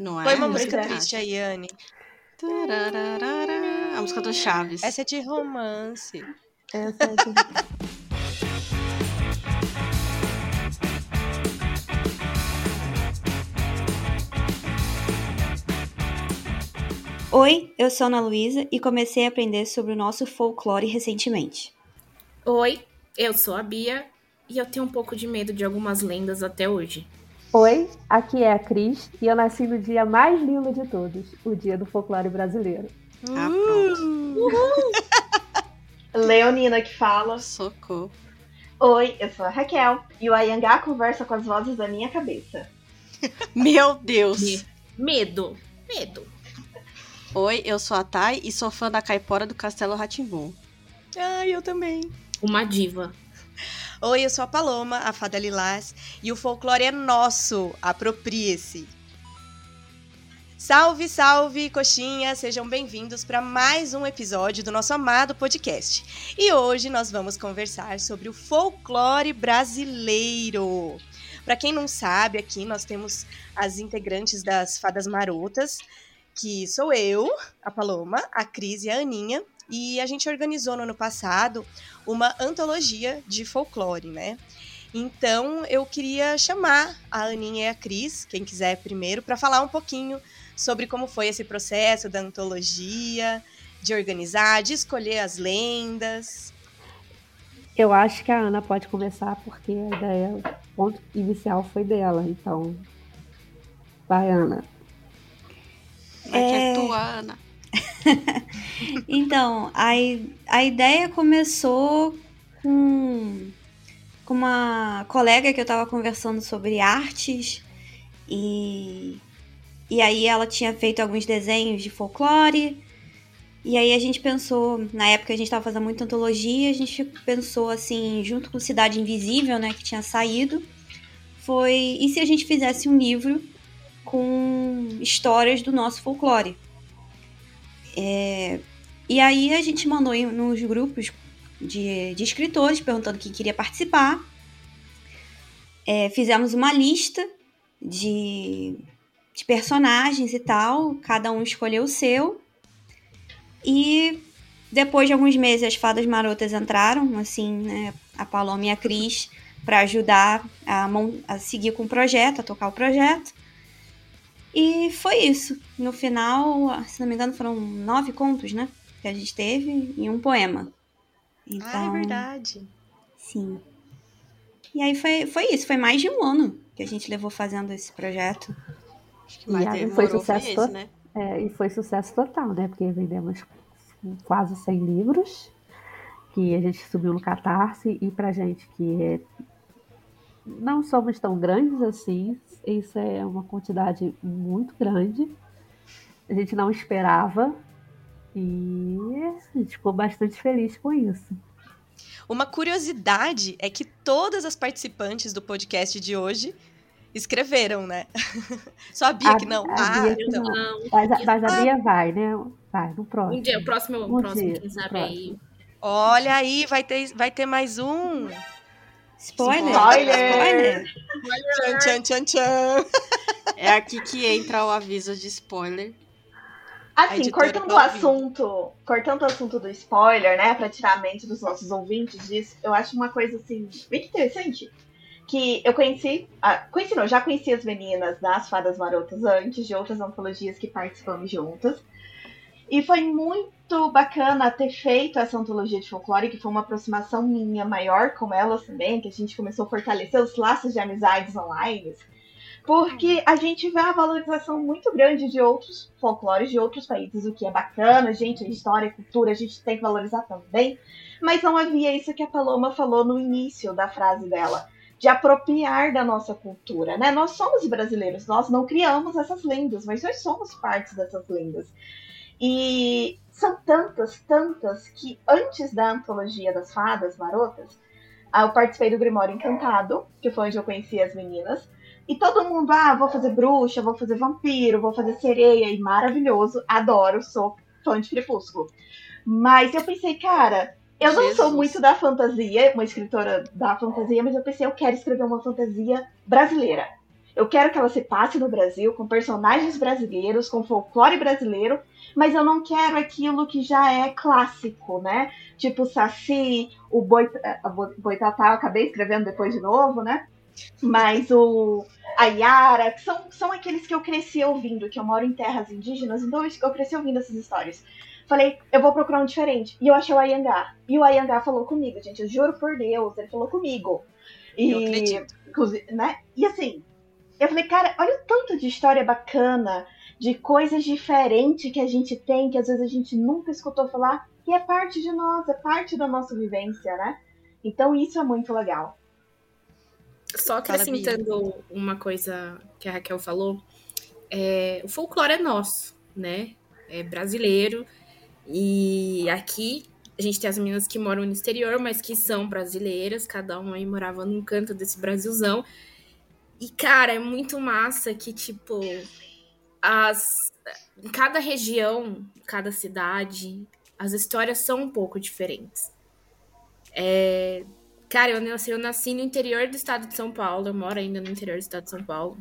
Não é? Põe uma música é. triste aí, Anne. Tarararara, A música do Chaves. Essa é de romance. Essa é de- Oi, eu sou Ana Luísa e comecei a aprender sobre o nosso folclore recentemente. Oi, eu sou a Bia e eu tenho um pouco de medo de algumas lendas até hoje. Oi, aqui é a Cris e eu nasci no dia mais lindo de todos, o dia do folclore brasileiro. Ah, pronto. Leonina que fala. Socorro. Oi, eu sou a Raquel e o Ayangá conversa com as vozes da minha cabeça. Meu Deus. Me- Medo, medo. Oi, eu sou a Thay e sou fã da caipora do Castelo Ratimbum. Ai, eu também. Uma diva. Oi, eu sou a Paloma, a fada Lilás, e o folclore é nosso. Aproprie-se. Salve, salve, coxinha! Sejam bem-vindos para mais um episódio do nosso amado podcast. E hoje nós vamos conversar sobre o folclore brasileiro. Para quem não sabe, aqui nós temos as integrantes das Fadas Marotas, que sou eu, a Paloma, a Cris e a Aninha, e a gente organizou no ano passado uma antologia de folclore, né? Então eu queria chamar a Aninha e a Cris, quem quiser primeiro, para falar um pouquinho sobre como foi esse processo da antologia, de organizar, de escolher as lendas. Eu acho que a Ana pode começar porque a ideia, o ponto inicial foi dela, então. Vai, Ana. Vai que é É. tua, Ana. Então, a, a ideia começou com, com uma colega que eu estava conversando sobre artes e, e aí ela tinha feito alguns desenhos de folclore. E aí a gente pensou, na época a gente estava fazendo muita antologia, a gente pensou assim, junto com Cidade Invisível, né, que tinha saído, foi e se a gente fizesse um livro com histórias do nosso folclore? É, e aí a gente mandou nos grupos de, de escritores perguntando quem queria participar. É, fizemos uma lista de, de personagens e tal, cada um escolheu o seu. E depois de alguns meses as fadas marotas entraram, assim, né, a Paloma e a Cris, para ajudar a, a seguir com o projeto, a tocar o projeto. E foi isso. No final, se não me engano, foram nove contos, né? Que a gente teve e um poema. Então, Ah, é verdade. sim. E aí foi, foi isso. Foi mais de um ano que a gente levou fazendo esse projeto. Acho que mais E aí foi foi sucesso esse, né? É, e foi sucesso total, né? Porque vendemos quase 100 livros que a gente subiu no Catarse e pra gente que é- não somos tão grandes assim, isso é uma quantidade muito grande. A gente não esperava e a gente ficou bastante feliz com isso. Uma curiosidade é que todas as participantes do podcast de hoje escreveram, né? Só a Bia A- que não. a ah, Bia que então. não. Não, Mas, a- mas a Bia vai, né? Vai, no próximo. um dia, o próximo, Um próximo dia, quem sabe próximo. aí. Olha aí, vai ter, vai ter mais um. Spoiler! Spoiler! Tchan, tchan, tchan, tchan. É aqui que entra o aviso de spoiler. Assim, cortando tá o ouvindo. assunto, cortando o assunto do spoiler, né, pra tirar a mente dos nossos ouvintes disso, eu acho uma coisa assim, bem interessante. Que eu conheci, ah, conheci não, já conheci as meninas das Fadas Marotas antes, de outras antologias que participamos juntas. E foi muito bacana ter feito essa antologia de folclore, que foi uma aproximação minha maior com elas também, que a gente começou a fortalecer os laços de amizades online. Porque a gente vê a valorização muito grande de outros folclores de outros países, o que é bacana, gente, história cultura a gente tem que valorizar também. Mas não havia isso que a Paloma falou no início da frase dela, de apropriar da nossa cultura, né? Nós somos brasileiros, nós não criamos essas lendas, mas nós somos partes dessas lendas. E são tantas, tantas, que antes da antologia das fadas marotas, ah, eu participei do Grimório Encantado, que foi onde eu conheci as meninas. E todo mundo, ah, vou fazer bruxa, vou fazer vampiro, vou fazer sereia, e maravilhoso, adoro, sou fã de Crepúsculo. Mas eu pensei, cara, eu não sou Jesus. muito da fantasia, uma escritora da fantasia, mas eu pensei, eu quero escrever uma fantasia brasileira. Eu quero que ela se passe no Brasil, com personagens brasileiros, com folclore brasileiro, mas eu não quero aquilo que já é clássico, né? Tipo o Saci, o Boi, Boitatá, eu acabei escrevendo depois de novo, né? Mas o a Yara, que são, são aqueles que eu cresci ouvindo, que eu moro em terras indígenas, então eu cresci ouvindo essas histórias. Falei, eu vou procurar um diferente. E eu achei o Ayangá. E o Ayangá falou comigo, gente, eu juro por Deus, ele falou comigo. E, Eu acredito. Né? E assim, eu falei, cara, olha o tanto de história bacana, de coisas diferentes que a gente tem, que às vezes a gente nunca escutou falar, e é parte de nós, é parte da nossa vivência, né? Então isso é muito legal. Só Fala, acrescentando uma coisa que a Raquel falou, é, o folclore é nosso, né? É brasileiro. E aqui a gente tem as meninas que moram no exterior, mas que são brasileiras, cada uma aí morava num canto desse Brasilzão. E, cara, é muito massa que, tipo, as. Em cada região, cada cidade, as histórias são um pouco diferentes. É, Cara, eu nasci, eu nasci no interior do estado de São Paulo. Eu moro ainda no interior do estado de São Paulo.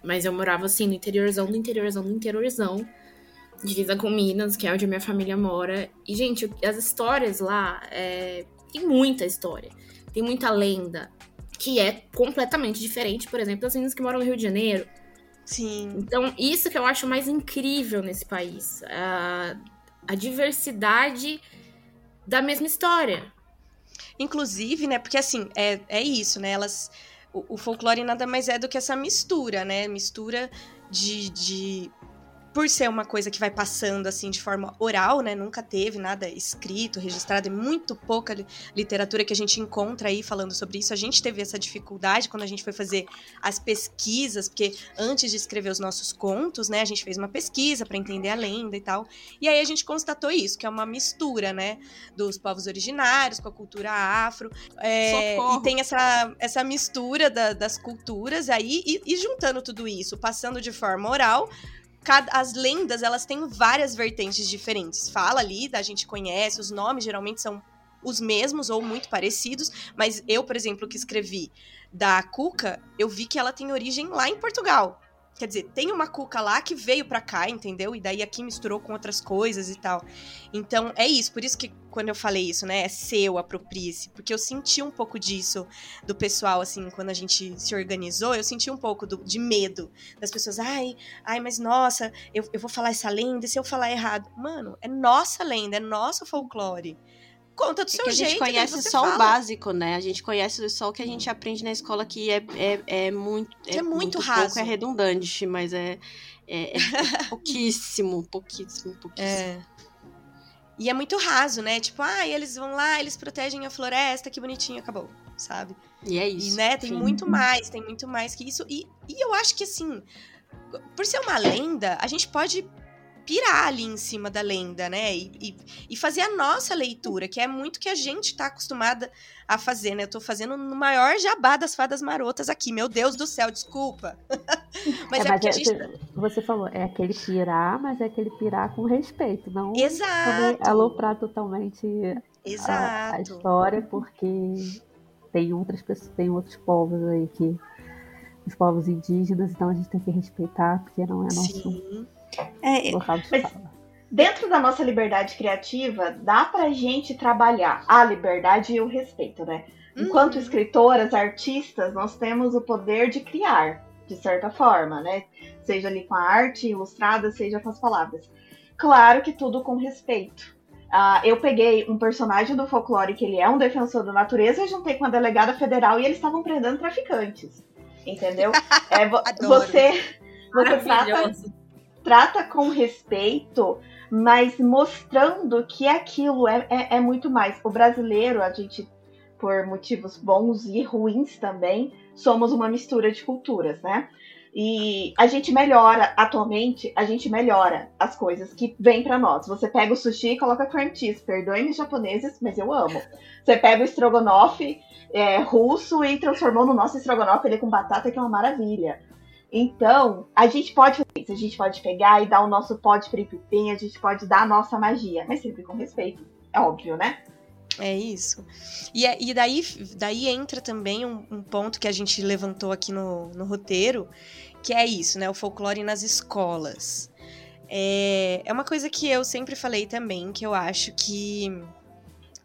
Mas eu morava assim, no interiorzão, do interiorzão, do interiorzão. Divisa com Minas, que é onde a minha família mora. E, gente, as histórias lá. É... Tem muita história. Tem muita lenda. Que é completamente diferente, por exemplo, das meninas que moram no Rio de Janeiro. Sim. Então, isso que eu acho mais incrível nesse país. A, a diversidade da mesma história. Inclusive, né? Porque assim, é, é isso, né? Elas. O, o folclore nada mais é do que essa mistura, né? Mistura de, de. Por ser uma coisa que vai passando assim de forma oral, né? Nunca teve nada escrito, registrado, é muito pouca li- literatura que a gente encontra aí falando sobre isso. A gente teve essa dificuldade quando a gente foi fazer as pesquisas, porque antes de escrever os nossos contos, né? A gente fez uma pesquisa para entender a lenda e tal. E aí a gente constatou isso, que é uma mistura, né? dos povos originários com a cultura afro. é, e tem essa, essa mistura da- das culturas aí, e, e juntando tudo isso, passando de forma oral. Cada- as lendas, elas têm várias vertentes diferentes. Fala ali, a gente conhece, os nomes geralmente são os mesmos ou muito parecidos, mas eu, por exemplo, que escrevi da Cuca, eu vi que ela tem origem lá em Portugal. Quer dizer, tem uma cuca lá que veio pra cá, entendeu? E daí aqui misturou com outras coisas e tal. Então, é isso. Por isso que quando eu falei isso, né? É seu, aproprie-se. Porque eu senti um pouco disso do pessoal, assim, quando a gente se organizou, eu senti um pouco do- de medo das pessoas. Ai, ai, mas nossa, eu, eu vou falar essa lenda e se eu falar errado? Mano, é nossa lenda, é nosso folclore. Conta do É seu que a gente jeito. daí conhece só fala. o básico, né? A gente conhece só o que a gente aprende na escola, que é, é, é muito. Que é muito raso. Pouco, é redundante, mas é, é, é pouquíssimo, pouquíssimo, pouquíssimo. É. E é muito raso, né? Tipo, ah, eles vão lá, eles protegem a floresta, que bonitinho, acabou, sabe? E é E, isso. né, tem enfim. muito mais, tem muito mais que isso. E, e eu acho que, assim, por ser uma lenda, a gente pode pirar ali em cima da lenda, né? E, e, e fazer a nossa leitura, que é muito que a gente tá acostumada a fazer, né? Eu tô fazendo no maior jabá das fadas marotas aqui. Meu Deus do céu, desculpa. mas é, porque a gente. você- falou, é aquele pirar, mas é aquele pirar com respeito, não Exato. aloprar totalmente a, a história, porque tem outras pessoas, tem outros povos aí que os povos indígenas, então a gente tem que respeitar, porque não é nosso Sim. É, de Mas-. Dentro da nossa liberdade criativa, dá pra gente trabalhar a liberdade e o respeito, né? Enquanto Uhum. escritoras, artistas, nós temos o poder de criar, de certa forma, né? Seja ali com a arte ilustrada, seja com as palavras. Claro que tudo com respeito. Ah, eu peguei um personagem do folclore que ele é um defensor da natureza e juntei com a delegada federal e eles estavam prendendo traficantes. Entendeu? É, você, você trata. Trata com respeito, mas mostrando que aquilo é, é, é muito mais. O brasileiro, a gente, por motivos bons e ruins também, somos uma mistura de culturas, né? E a gente melhora, atualmente, a gente melhora as coisas que vêm pra nós. Você pega o sushi e coloca cream cheese. Perdoem os japoneses, mas eu amo. Você pega o estrogonofe é, russo e transformou no nosso estrogonofe ele com batata, que é uma maravilha. Então, a gente pode fazer isso, a gente pode pegar e dar o nosso pó de piripipim, a gente pode dar a nossa magia, mas sempre com respeito, é óbvio, né? É isso. E, é- e daí, daí entra também um, um ponto que a gente levantou aqui no, no roteiro, que é isso, né? O folclore nas escolas. É, é uma coisa que eu sempre falei também, que eu acho que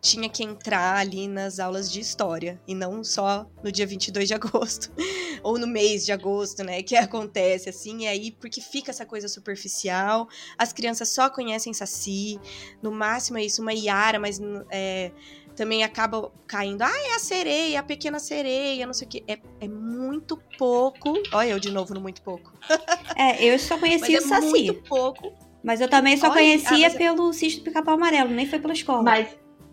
tinha que entrar ali nas aulas de história, e não só no dia 22 de agosto, ou no mês de agosto, né, que acontece assim, e aí porque fica essa coisa superficial, as crianças só conhecem Saci, no máximo é isso, uma Iara, mas é, também acaba caindo, ah, é a sereia, a pequena sereia, não sei o que, é, é muito pouco, olha eu de novo no muito pouco, É, eu só mas conhecia é o Saci. muito pouco, Mas eu também só Olha, conhecia ah, pelo Sítio do Pica-Pau Amarelo, nem foi pela escola. Mas,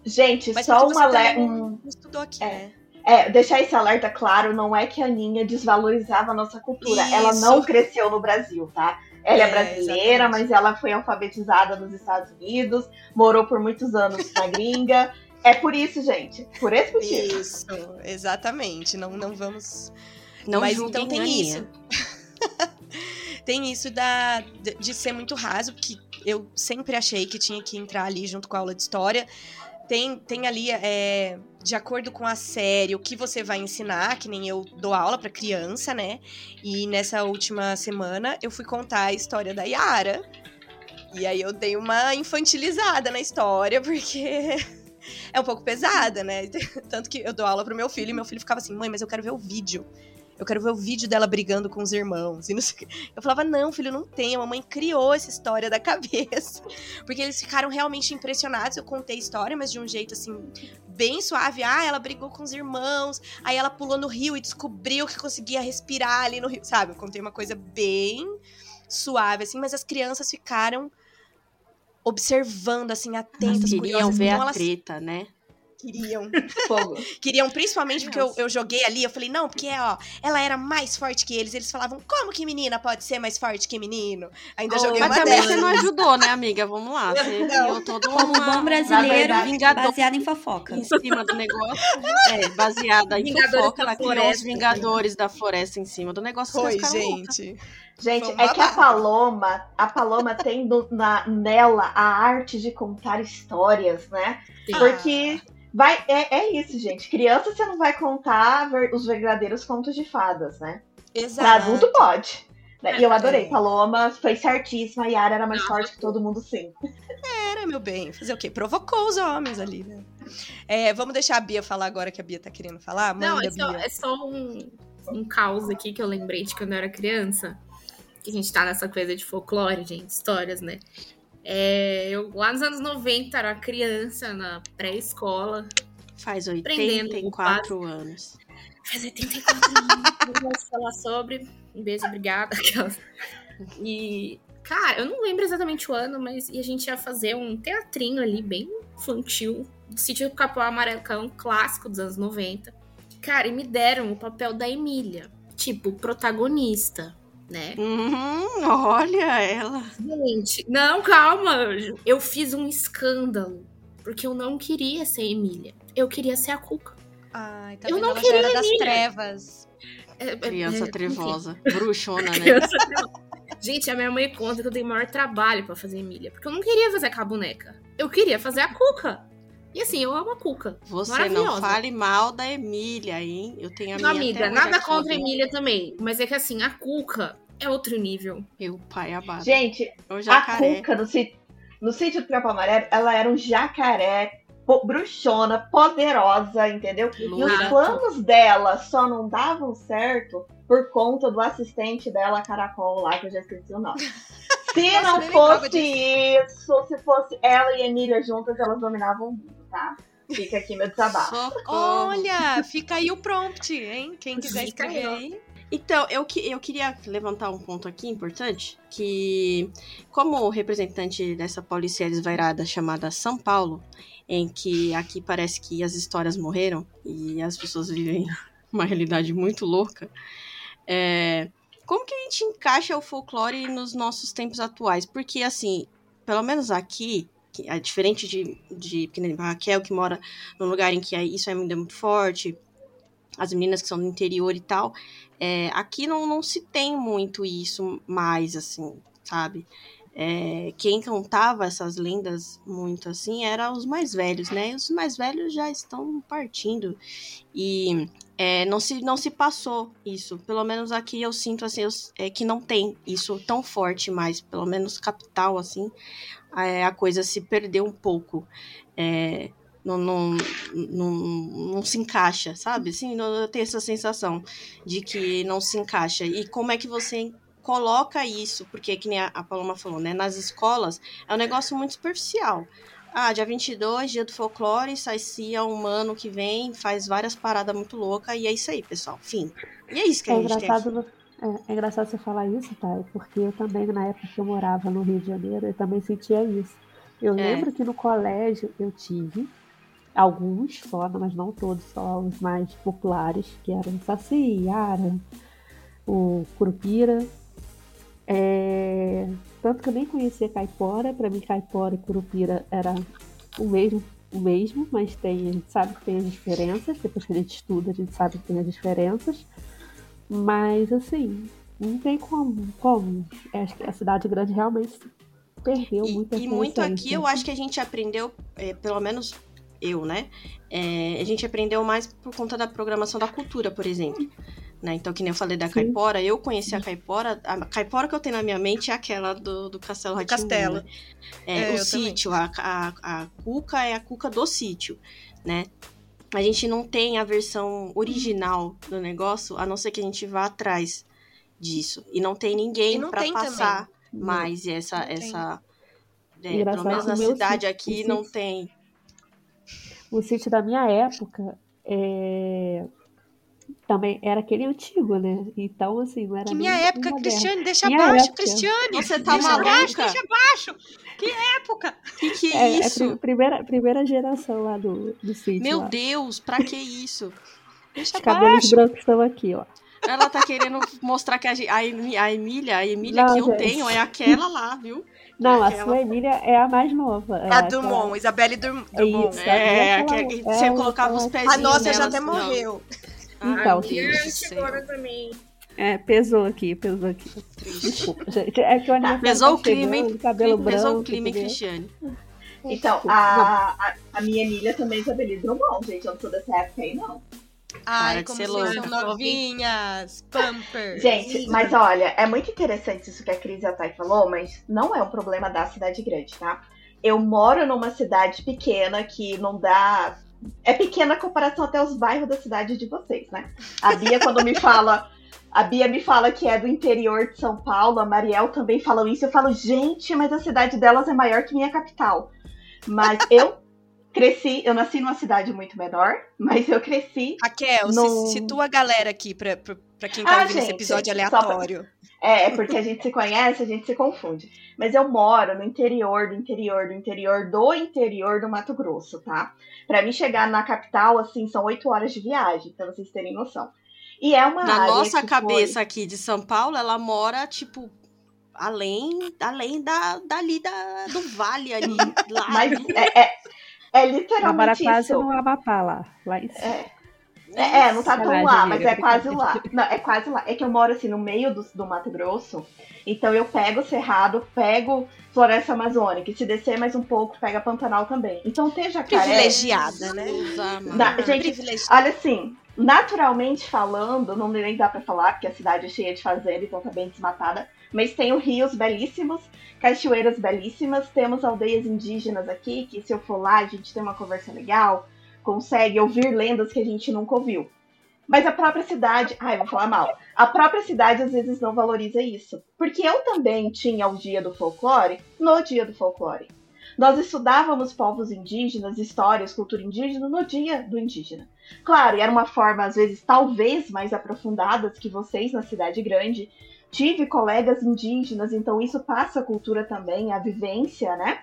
gente, mas só porque um você também alerta. Um, estudou aqui, é. né? é, deixar esse alerta claro, não é que a Aninha desvalorizava a nossa cultura. Ela Isso. não cresceu no Brasil, tá? Ela é, É, brasileira, exatamente. mas ela foi alfabetizada nos Estados Unidos, morou por muitos anos na gringa. É por isso, gente. Por esse motivo. Isso, exatamente. Não, não vamos. Não Mas então tem isso. Tem isso da, de, de ser muito raso, que eu sempre achei que tinha que entrar ali junto com a aula de história. Tem, tem ali, é, de acordo com a série, o que você vai ensinar, que nem eu dou aula pra criança, né? E nessa última semana eu fui contar a história da Yara. E aí eu dei uma infantilizada na história, porque é um pouco pesada, né? Tanto que eu dou aula pro meu filho e meu filho ficava assim, mãe, mas eu quero ver o vídeo. Eu quero ver o vídeo dela brigando com os irmãos. E não sei. Eu falava, não, filho, não tem. A mamãe criou essa história da cabeça. Porque eles ficaram realmente impressionados. Eu contei a história, mas de um jeito assim, bem suave. Ah, ela brigou com os irmãos. Aí ela pulou no rio e descobriu que conseguia respirar ali no rio. Sabe? Eu contei uma coisa bem suave, assim, mas as crianças ficaram observando, assim, atentas, Queriam curiosas. ver Então a elas treta, né? Queriam. Fogo. Queriam principalmente porque eu, eu joguei ali, eu falei, não, porque, ó, ela era mais forte que eles. Eles falavam, como que menina pode ser mais forte que menino? Ainda joguei Mas uma também dessas. você não ajudou, né, amiga? Vamos lá. Você Não. criou todo Como uma, bom brasileiro, verdade, vingador. baseado em fofoca. em cima do negócio. É, baseada em Vingadores fofoca, ela criou os Floresta. Vingadores da Floresta em cima do negócio. Foi, gente. Gente, Foi um é que a. Paloma, a Paloma tem do- na, nela a arte de contar histórias, né? Sim. Porque vai, é, é isso, gente. Criança você não vai contar ver- os verdadeiros contos de fadas, né? Pra Exato. adulto pode. né? E eu adorei. É. Paloma foi certíssima. A Yara era mais Não, forte que todo mundo, sim. Era, meu bem. Fazer o quê? Provocou os homens ali, né? É, vamos deixar a Bia falar agora que a Bia tá querendo falar? Manda, Não, é só, Bia. é só um, um caos aqui que eu lembrei de quando eu era criança. Que a gente tá nessa coisa de folclore, gente, histórias, né? É, eu, lá nos anos 90, era criança na pré-escola. Faz Prendendo o 84 anos. Faz 84 anos. Vamos falar sobre. Um beijo, obrigada. E, cara, eu não lembro exatamente o ano, mas e a gente ia fazer um teatrinho ali, bem infantil. Do sítio do Capão Amarelo, que é um clássico dos anos 90. Cara, e me deram o papel da Emília. Tipo, protagonista, né? Uhum, olha ela. Gente, não, calma. Eu fiz um escândalo. Porque eu não queria ser Emília. Eu queria ser a Cuca. Ai, tá Eu vendo? não Ela já era queria das trevas. É, é, Criança é, enfim. trevosa. Bruxona, né? Criança trevosa. Gente, a minha mãe conta que eu dei maior trabalho pra fazer Emília. Porque eu não queria fazer com a boneca. Eu queria fazer a Cuca. E assim, eu amo a Cuca. Você Maravilhosa. não fale mal da Emília, hein? Eu tenho a Não, minha amiga, nada contra a? Emília também. Mas é que assim, a Cuca é outro nível. Meu pai abado. Gente, a. Cuca no, si- no sítio do Capão Amarelo, ela era um jacaré bruxona, poderosa, entendeu? E os planos dela só não davam certo por conta do assistente dela, Caracol, lá, que eu já esqueci o nome. Se Nossa, não fosse isso, se fosse ela e Emília juntas, elas dominavam o mundo, tá? Fica aqui meu desabafo. Olha, fica aí o prompt, hein? Quem quiser Fica escrever aí. Então, eu, que- eu queria levantar um ponto aqui importante, que como representante dessa policia desvairada chamada São Paulo, em que aqui parece que as histórias morreram e as pessoas vivem uma realidade muito louca, é, como que a gente encaixa o folclore nos nossos tempos atuais? Porque, assim, pelo menos aqui, é diferente de, de que nem a Raquel, que mora num lugar em que isso ainda é muito forte, as meninas que são do interior e tal, é, aqui não, não se tem muito isso mais, assim, sabe? é, quem contava essas lendas muito assim eram os mais velhos, né? E os mais velhos já estão partindo e é, não, se, não se passou isso. Pelo menos aqui eu sinto assim eu, é, que não tem isso tão forte mais, pelo menos capital assim, a, a coisa se perdeu um pouco. É, não, não, não, não, se encaixa, sabe? Assim, eu tenho essa sensação de que não se encaixa. E como é que você coloca isso, porque que nem a, Paloma falou, né, nas escolas é um negócio muito superficial. Ah, dia 22, dia do folclore, sai cia um mano que vem, faz várias paradas muito loucas, e é isso aí, pessoal. Fim. E é isso que é a gente engraçado, tem aqui. É, é, engraçado você falar isso, tá? Porque eu também, na época que eu morava no Rio de Janeiro, eu também sentia isso. Eu é. lembro que no colégio eu tive alguns só, mas não todos, só os mais populares, que eram o Saci, Yara, o Curupira, é... Tanto que eu nem conhecia caipora, para mim caipora e curupira era o mesmo, o mesmo, mas tem, a gente sabe que tem as diferenças, depois que a gente estuda, a gente sabe que tem as diferenças. Mas assim, não tem como, como. Acho que a cidade grande realmente perdeu e, muito E muito aqui eu acho que a gente aprendeu, é, pelo menos eu, né? É, a gente aprendeu mais por conta da programação da cultura, por exemplo. Né? Então, que nem eu falei da Sim. caipora, eu conheci a caipora. A caipora que eu tenho na minha mente é aquela do, do Castelo Ratimbu. Castelo. Né? É, é, o sítio, a, a, a cuca é a cuca do sítio, né? A gente não tem a versão original do negócio, a não ser que a gente vá atrás disso. E não tem ninguém para passar também. mais essa. essa é, pelo menos na cidade aqui não tem. O sítio da minha época é, também era aquele antigo, né? Então, assim, não era. Que minha época, Cristiane, deixa minha abaixo, época. Cristiane. Você tá deixa maluca? abaixo, deixa abaixo. Que época? Que que é, é isso? É primeira, primeira geração lá do, do sítio. Meu lá. Deus, pra que isso? Deixa Os cabelos brancos estão aqui, ó. Ela tá querendo mostrar que a, a, a Emília, a Emília não, que eu gente. tenho é aquela lá, viu? Não, é a sua Emília é a mais nova. É a Dumont, aquela... Isabelle Dumont. É, é, é, que, você colocava os pezinhos A nossa já até morreu. Então, gente. agora também. É, pesou aqui, pesou aqui. Desculpa, gente. É que o tá, pesou o clima, hein? Cabelo branco. Pesou o clima, hein, Cristiane? Então, a, a, a, minha Emília também já beleza bom, gente. Eu não sou dessa época aí, não. Ai, Para como vocês são novinhas, Pampers. Gente, mas olha, é muito interessante isso que a Cris e a Thay falou, mas não é um problema da cidade grande, tá? Eu moro numa cidade pequena que não dá é pequena a comparação até os bairros da cidade de vocês, né? A Bia, quando me fala. A Bia me fala que é do interior de São Paulo, a Mariel também fala isso. Eu falo, gente, mas a cidade delas é maior que minha capital. Mas eu cresci, eu nasci numa cidade muito menor, mas eu cresci. Raquel, no... situa a galera aqui pra, pra, pra quem tá ah, ouvindo gente, esse episódio aleatório. É, é porque a gente se conhece, a gente se confunde. Mas eu moro no interior do interior do interior do interior do Mato Grosso, tá? Para mim chegar na capital, assim, são oito horas de viagem, pra vocês terem noção. E é uma Na nossa cabeça foi... aqui de São Paulo, ela mora, tipo, além, além da, dali da, do vale ali. Lá, Mas é, é, é literalmente Ela quase no Amapá lá, lá em cima. É. É, é, não tá tão lá, mas é quase lá. Não, é quase lá. É que eu moro assim no meio do, do Mato Grosso. Então eu pego o Cerrado, pego Floresta Amazônica. E se descer mais um pouco, pega Pantanal também. Então tem jacaré. Privilegiada, né? Da, gente, olha assim, naturalmente falando, não nem dá pra falar, porque a cidade é cheia de fazenda, então tá bem desmatada. Mas tem rios belíssimos, cachoeiras belíssimas, temos aldeias indígenas aqui, que se eu for lá, a gente tem uma conversa legal consegue ouvir lendas que a gente nunca ouviu. Mas a própria cidade, ai, vou falar mal. A própria cidade às vezes não valoriza isso. Porque eu também tinha o dia do folclore no dia do folclore. Nós estudávamos povos indígenas, histórias, cultura indígena no dia do indígena. Claro, e era uma forma, às vezes, talvez mais aprofundadas que vocês na cidade grande. Tive colegas indígenas, então isso passa a cultura também, a vivência, né?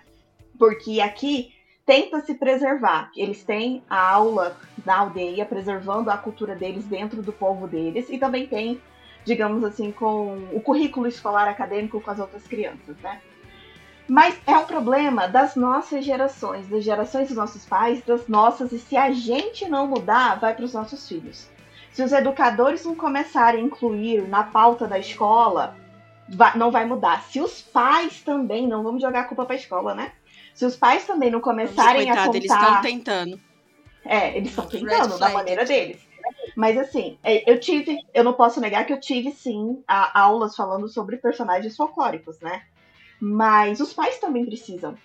Porque aqui tenta se preservar. Eles têm a aula na aldeia, preservando a cultura deles dentro do povo deles, e também tem, digamos assim, com o currículo escolar acadêmico com as outras crianças, né? Mas é um problema das nossas gerações, das gerações dos nossos pais, das nossas, e se a gente não mudar, vai para os nossos filhos. Se os educadores não começarem a incluir na pauta da escola vai, não vai mudar. Se os pais também, não vamos jogar a culpa pra escola, né? Se os pais também não começarem Coitado, a contar... eles estão tentando. É, eles estão tentando, da maneira deles. Mas assim, é, eu tive, eu não posso negar que eu tive sim a- aulas falando sobre personagens folclóricos, né? Mas os pais também precisam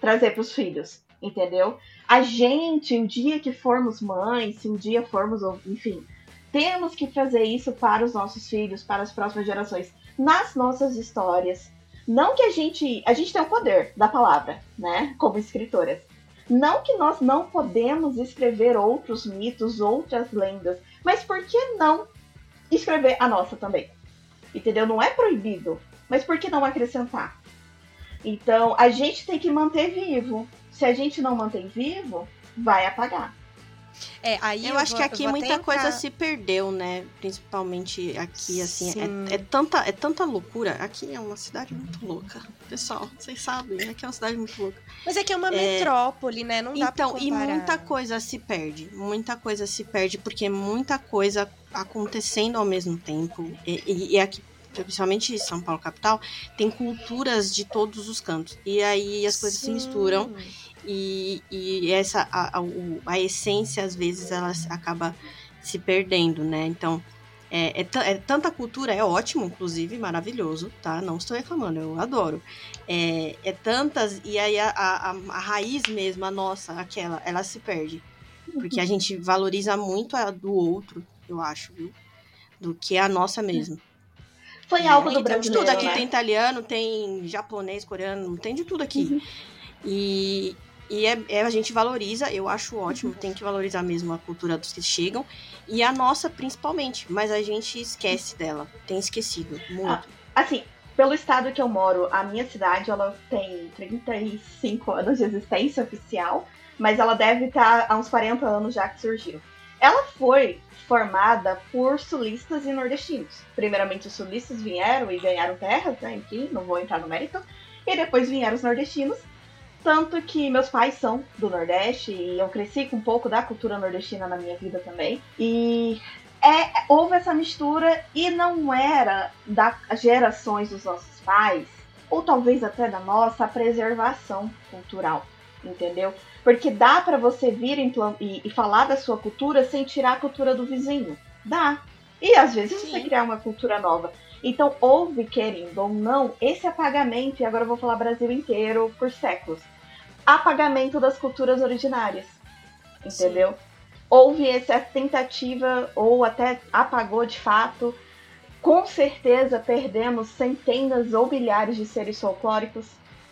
trazer para os filhos, entendeu? A gente, o dia que formos mães, se um dia formos, enfim, temos que trazer isso para os nossos filhos, para as próximas gerações, nas nossas histórias. Não que a gente, a gente tem o poder da palavra, né? Como escritoras. Não que nós não podemos escrever outros mitos, outras lendas, mas por que não escrever a nossa também? Entendeu? Não é proibido, mas por que não acrescentar? Então, a gente tem que manter vivo. Se a gente não mantém vivo, vai apagar. É, aí Eu, acho vou- que aqui muita até coisa se perdeu, né? Principalmente aqui, assim. Sim. É, é tanta, é tanta loucura. Aqui é uma cidade muito louca. Pessoal, vocês sabem, aqui é uma cidade muito louca. Mas é que é uma É, metrópole, né? Não dá Então, pra e comparar. muita coisa se perde. Muita coisa se perde, porque muita coisa acontecendo ao mesmo tempo. E, e, e aqui, principalmente em São Paulo capital, tem culturas de todos os cantos. E aí as coisas se Sim. misturam. E, e essa a, a, a essência às vezes ela se- acaba se perdendo, né? Então é, é, é tanta cultura, é ótimo, inclusive, maravilhoso, tá? Não estou reclamando, eu adoro. É, é tantas, e aí a, a, a- a raiz mesmo, a nossa, aquela, ela se perde. Porque a gente valoriza muito a do outro, eu acho, viu? Do que a nossa mesmo. Foi algo do tem de tudo aqui, né? tem italiano, tem japonês, coreano, tem de tudo aqui. E, e é, é- a gente valoriza, eu acho ótimo, tem que valorizar mesmo a cultura dos que chegam. E a nossa, principalmente. Mas a gente esquece dela, tem esquecido muito. Assim, pelo estado que eu moro, a minha cidade, ela tem 35 anos de existência oficial, mas ela deve estar há uns 40 anos já que surgiu. Ela foi formada por sulistas e nordestinos. Primeiramente, os sulistas vieram e ganharam terras, né? Enfim, não vou entrar no mérito. E depois vieram os nordestinos. Tanto que meus pais são do Nordeste e eu cresci com um pouco da cultura nordestina na minha vida também. E é, houve essa mistura e não era das gerações dos nossos pais, ou talvez até da nossa, a preservação cultural, entendeu? Porque dá pra você vir e, e falar da sua cultura sem tirar a cultura do vizinho. Dá. E às vezes você Sim. criar uma cultura nova. Então houve, querendo ou não, esse apagamento, e agora eu vou falar Brasil inteiro por séculos. Apagamento das culturas originárias. Entendeu? houve essa tentativa, ou até apagou de fato. Com certeza perdemos centenas ou milhares de seres folclóricos,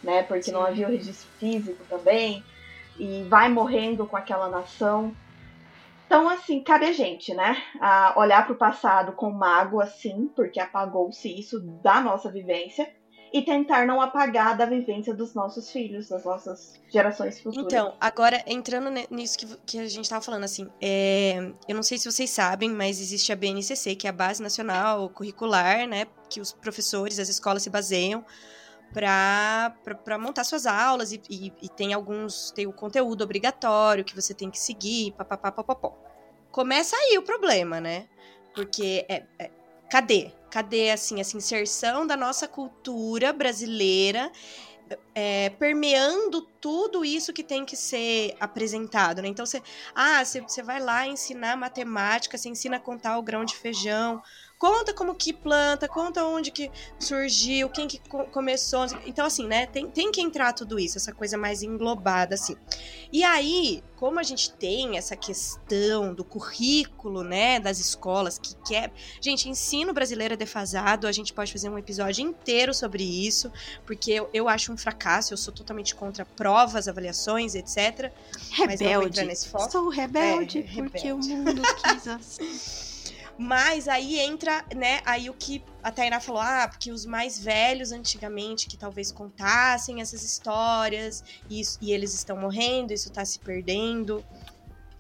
né? Porque não Sim. havia o registro físico também. E vai morrendo com aquela nação. Então, assim, cabe a gente, né? A olhar para o passado com mágoa, sim, porque apagou-se isso da nossa vivência. E tentar não apagar da vivência dos nossos filhos, das nossas gerações futuras. Então, agora, entrando nisso que, que a gente tava falando, assim, é, eu não sei se vocês sabem, mas existe a BNCC, que é a Base Nacional Curricular, né, que os professores, as escolas se baseiam para montar suas aulas e, e, e tem alguns, tem o conteúdo obrigatório que você tem que seguir, papapá, papapó. Começa aí o problema, né, porque é, é- cadê? Cadê, assim, essa inserção da nossa cultura brasileira é, permeando tudo isso que tem que ser apresentado, né? Então você, ah, você, você vai lá ensinar matemática, você ensina a contar o grão de feijão, conta como que planta, conta onde que surgiu, quem que co- começou. Então, assim, né? Tem, tem que entrar tudo isso, essa coisa mais englobada, assim. E aí, como a gente tem essa questão do currículo, né, das escolas, que quer. Gente, ensino brasileiro é defasado, a gente pode fazer um episódio inteiro sobre isso, porque eu, eu acho um fracasso, eu sou totalmente contra provas, avaliações, etc. Mas não vou entrar Rebelde. nesse foco. Sou rebelde É, porque o rebelde. mundo quis assim. Mas aí entra, né, aí o que a Tainá falou, ah, porque os mais velhos antigamente que talvez contassem essas histórias e, isso- e eles estão morrendo, isso tá se perdendo.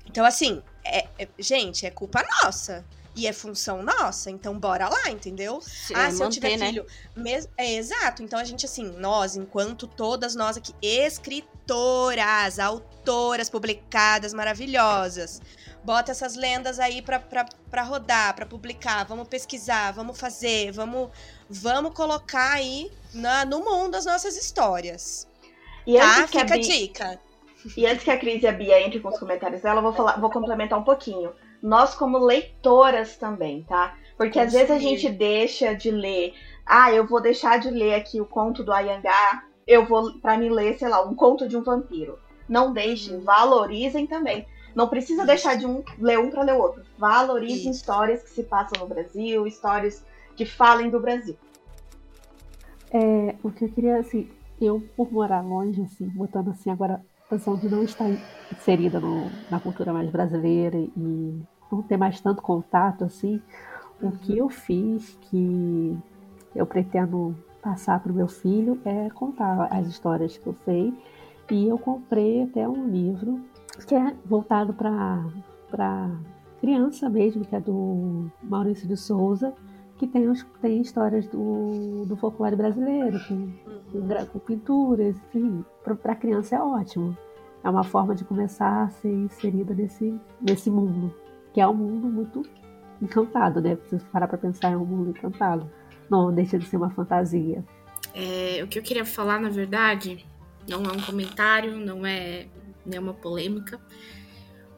Então, assim, é- é- gente, é culpa nossa. E é função nossa, então bora lá, entendeu? Se- ah, é, se eu tiver manter, né? filho. mes- É exato. Então a gente, assim, nós, enquanto todas nós aqui, escritoras, autoras publicadas maravilhosas, bota essas lendas aí pra rodar, pra publicar. Vamos pesquisar, vamos fazer, vamos, vamos colocar aí na, no mundo as nossas histórias. E Tá? que a Fica a dica. e antes que a Cris e a Bia entrem com os comentários dela, eu vou, falar, vou complementar um pouquinho. Nós, como leitoras também, tá? Porque às vezes a gente deixa de ler. Ah, eu vou deixar de ler aqui o conto do Ayangá. Eu vou pra me ler, sei lá, um conto de um vampiro. Não deixem, valorizem também. Não precisa deixar de um ler um pra ler o outro. Valorizem Isso. histórias que se passam no Brasil, histórias que falem do Brasil. É, o que eu queria, assim, eu por morar longe, assim, botando assim agora a posição de não estar inserida no- na cultura mais brasileira e não ter mais tanto contato, assim, o que eu fiz que eu pretendo passar para o meu filho é contar as histórias que eu sei. E eu comprei até um livro que é voltado para criança mesmo, que é do Maurício de Souza, que tem, tem histórias do, do folclore brasileiro, com, com, com pinturas, enfim, para criança é ótimo. É uma forma de começar a ser inserida nesse, nesse mundo, que é um mundo muito encantado, né? Você parar para pensar, é um mundo encantado. Não deixa de ser uma fantasia. É, o que eu queria falar, na verdade, não é um comentário, não é nenhuma polêmica,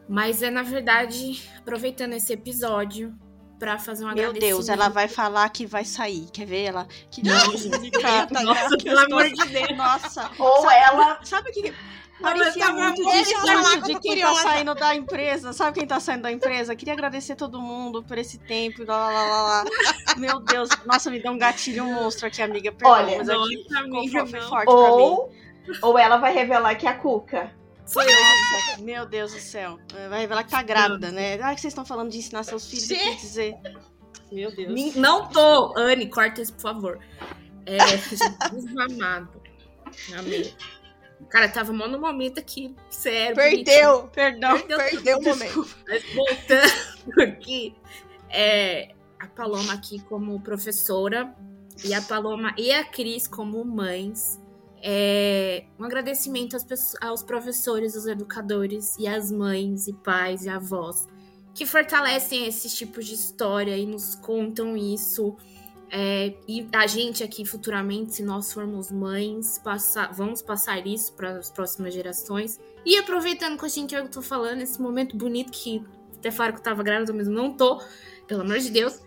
mas é, na verdade, aproveitando esse episódio para fazer um Meu. Deus, ela vai falar que vai sair. Quer ver ela? Que Nossa, Nossa, pelo amor de Deus. Nossa. Ou Sabe- ela. Sabe o que. Não, Parecia eu tava muito muito de, quem tá saindo da empresa. Sabe quem tá saindo da empresa? Queria agradecer todo mundo por esse tempo. Lá, lá, lá, lá. Meu Deus, nossa, me deu um gatilho monstro aqui, amiga. Perdão, Olha, mas Não, aqui pra ficou mim, fo- foi não. forte pra mim. Ou, ou ela vai revelar que é a Cuca. Eu. Nossa, meu Deus do céu. Vai revelar que tá grávida, né? Ah, que vocês estão falando de ensinar seus filhos, quis dizer. Meu Deus. Não tô. Anne, corta isso, por favor. É, Jesus amado. Amém. Cara, tava mó no momento aqui, sério. Perdeu! Perdão. Perdeu, Perdeu o momento. Mas voltando aqui, é, a Paloma aqui como professora e a Paloma e a Cris como mães. É, um agradecimento aos professores, aos educadores e às mães e pais e avós que fortalecem esses tipos de história e nos contam isso. É, e a gente aqui futuramente, se nós formos mães, passar, vamos passar isso para as próximas gerações. E aproveitando que a gente eu tô falando, esse momento bonito que até falaram que eu tava grávida, mas não tô, pelo amor de Deus,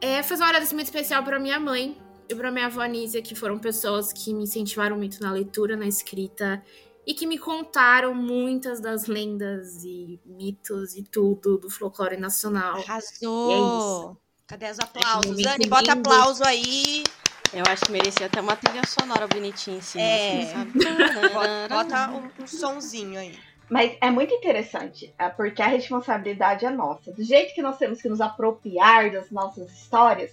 é fazer um agradecimento especial para minha mãe e para minha avó Nízia, que foram pessoas que me incentivaram muito na leitura, na escrita e que me contaram muitas das lendas e mitos e tudo do folclore nacional. Arrasou! Cadê os aplausos? momento Dani, bota lindo. aplauso aí. Eu acho que merecia até uma trilha sonora bonitinha em cima, É. assim, sabe? Bota, bota um, um sonzinho aí. Mas é muito interessante, é, porque a responsabilidade é nossa. Do jeito que nós temos que nos apropriar das nossas histórias,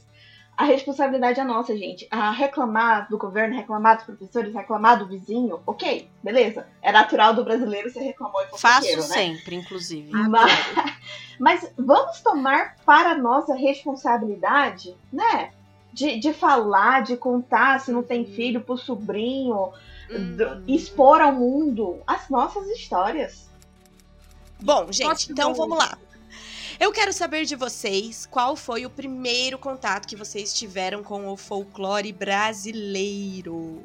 a responsabilidade é nossa, gente. A reclamar do governo, reclamar dos professores, reclamar do vizinho, ok, beleza. É natural do brasileiro ser reclamou e Faço né? sempre, inclusive. Mas, mas vamos tomar para nós a responsabilidade, né? De, de falar, de contar se não tem filho pro sobrinho, do- expor ao mundo as nossas histórias. Bom, gente, então vamos lá. Eu quero saber de vocês qual foi o primeiro contato que vocês tiveram com o folclore brasileiro.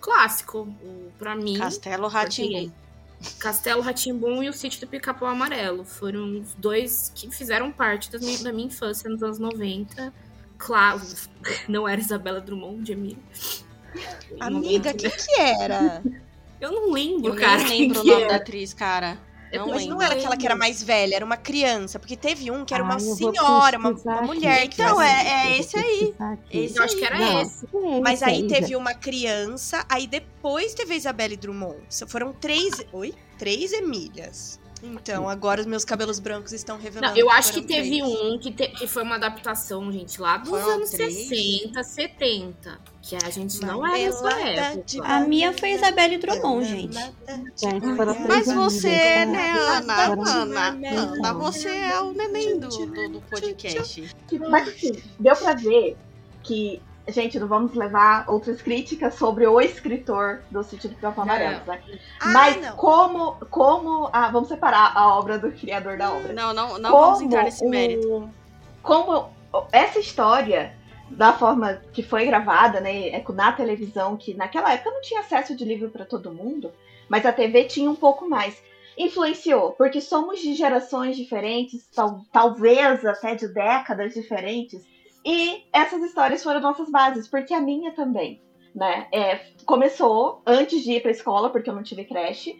Clássico, o- pra mim. Castelo Ratimbu. porque Castelo Ratimbum e o Sítio do Pica-Pau Amarelo foram os dois que fizeram parte das minha- da minha infância nos anos 90. Claro, não era Isabela Drummond de. Amiga, quem que era? Eu não lembro, Eu cara. nem quem lembro o nome era. da atriz, cara. Não Mas não era aquela que era mais velha, era uma criança. Porque teve um que era uma vou senhora, uma, uma mulher que Então, é- é esse aí. Esse Eu acho que era Não. esse. É Mas esse aí teve uma criança, aí depois teve a Isabelle Drummond. Foram três. Oi? Três Emílias. Então, agora os meus cabelos brancos estão revelando. Não, eu acho que foram teve três. um que, te- que foi uma adaptação, gente, lá dos Foram anos três? 60, 70. Que a gente não dessa pelada de época. A minha foi Isabelle Drummond, gente. Gente, foram três Mas você, tá? né, Ana? Ana, Não. Ana, você é o neném do, do, do podcast. Mas assim, deu pra ver que, gente, não vamos levar outras críticas sobre o escritor do Sítio do Campo Amarelo, né? Ah, Mas não. como, como. Ah, vamos separar a obra do criador da obra. Não, não, não como vamos entrar nesse o- mérito. Como essa história, da forma que foi gravada, né, é, na televisão, que naquela época não tinha acesso de livro para todo mundo, mas a TV tinha um pouco mais. Influenciou, porque somos de gerações diferentes, tal- talvez até de décadas diferentes, e essas histórias foram nossas bases, porque a minha também, né? É, começou antes de ir pra escola, porque eu não tive creche,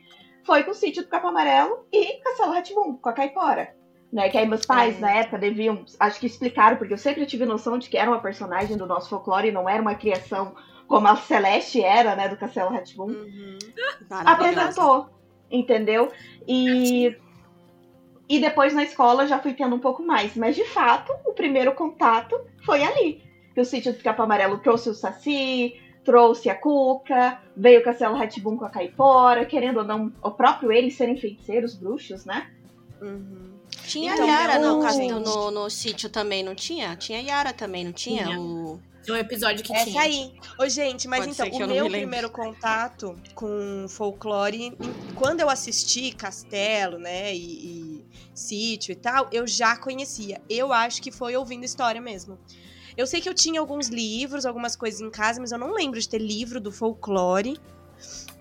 foi com o sítio do Capão Amarelo e Castelo Ratimbum, com a Caipora. Né, que aí meus pais É. na época deviam, acho que explicaram, porque eu sempre tive noção de que era uma personagem do nosso folclore e não era uma criação como a Celeste era, né, do Castelo Ratimbum Uhum. Apresentou, entendeu? E e depois na escola já fui tendo um pouco mais, mas de fato o primeiro contato foi ali. Que o sítio do Capão Amarelo trouxe o Saci, trouxe a Cuca, veio o Castelo Ratibum com a Caipora, querendo ou não, o próprio eles serem feiticeiros, bruxos, né? Uhum. Tinha Então, Yara no, castelo, no, no sítio também, não tinha? Tinha Yara também, não tinha? Tinha. O... Tinha um episódio que Essa tinha. aí. Ô, gente, mas Pode então, o meu primeiro contato com folclore, quando eu assisti Castelo, né, e, e Sítio e tal, eu já conhecia. Eu acho que foi ouvindo história mesmo. Eu sei que eu tinha alguns livros, algumas coisas em casa, mas eu não lembro de ter livro do folclore.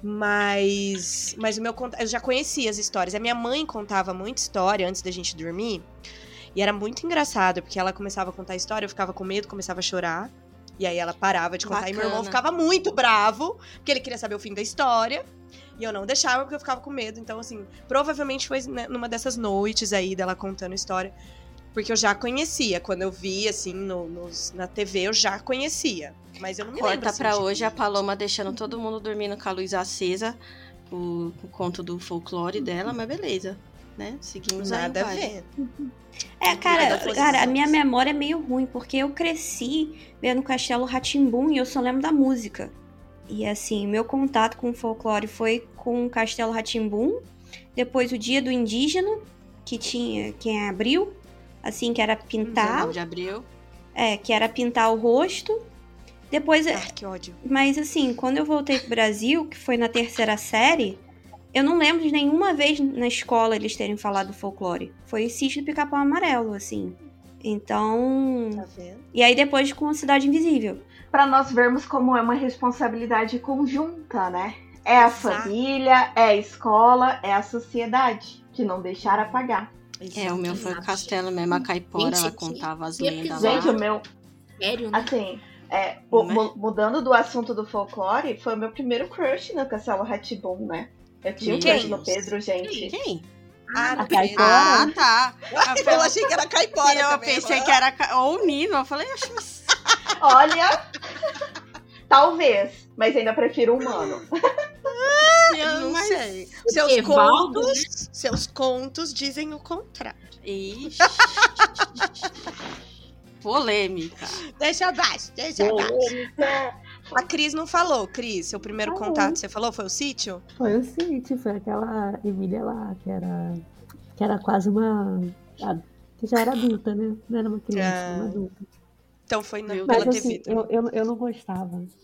Mas, mas o meu eu já conhecia as histórias. A minha mãe contava muita história antes da gente dormir. E era muito engraçado, porque ela começava a contar a história, eu ficava com medo, começava a chorar. E aí ela parava de contar. E meu irmão Bacana. ficava muito bravo, porque ele queria saber o fim da história. E eu não deixava, porque eu ficava com medo. Então, assim, provavelmente foi numa dessas noites aí dela contando história. Porque eu já conhecia. Quando eu vi, assim, no, nos- na TV, eu já conhecia. Mas eu não me lembro. Corta assim, pra hoje a Paloma deixando todo mundo dormindo com a luz acesa, o, o conto do folclore dela, mas beleza, né? Seguimos. Nada a vai. ver. É, cara, cara, a minha memória é meio ruim, porque eu cresci vendo Castelo Ratimbum e eu só lembro da música. E assim, meu contato com o folclore foi com Castelo Ratimbum, depois o Dia do Indígena, que tinha quem abriu, assim, que era pintar, 19 de abril. é, que era pintar o rosto. Depois, Ah, que ódio. mas assim, quando eu voltei pro Brasil, que foi na terceira série, eu não lembro de nenhuma vez na escola eles terem falado do folclore. Foi Sítio do Pica-Pau Amarelo, assim. Então. Tá vendo? E aí depois com a Cidade Invisível. Pra nós vermos como é uma responsabilidade conjunta, né? É a Exato. família, é a escola, é a sociedade que não deixar apagar. É, o meu foi o castelo mesmo, a caipora, Gente, ela contava as lendas episódio. Gente, lá. o meu, Sério, né? assim, é, o- mu- mudando do assunto do folclore, foi o meu primeiro crush no Castelo Ratibum, né? Eu tinha um Quem? crush no Pedro, gente. Quem? Ah, A Caipora. Ah, tá. Eu achei que era caipora eu também, pensei agora. que era ca- ou o Nino. Eu falei. Olha, talvez, mas ainda prefiro o humano. Não mas- sei. Seus Evaldo, contos, seus contos dizem o contrário. Ixi. Polêmica. Deixa abaixo, deixa abaixo. A Cris não falou, Cris. Seu primeiro Falou. contato, você falou, foi o sítio? Foi o sítio, foi aquela Emília lá, que era, que era quase uma. que já era adulta, né? Não era uma criança, Ah. era uma adulta. Então foi na, pela Mas TV assim, também. eu, eu, eu não gostava.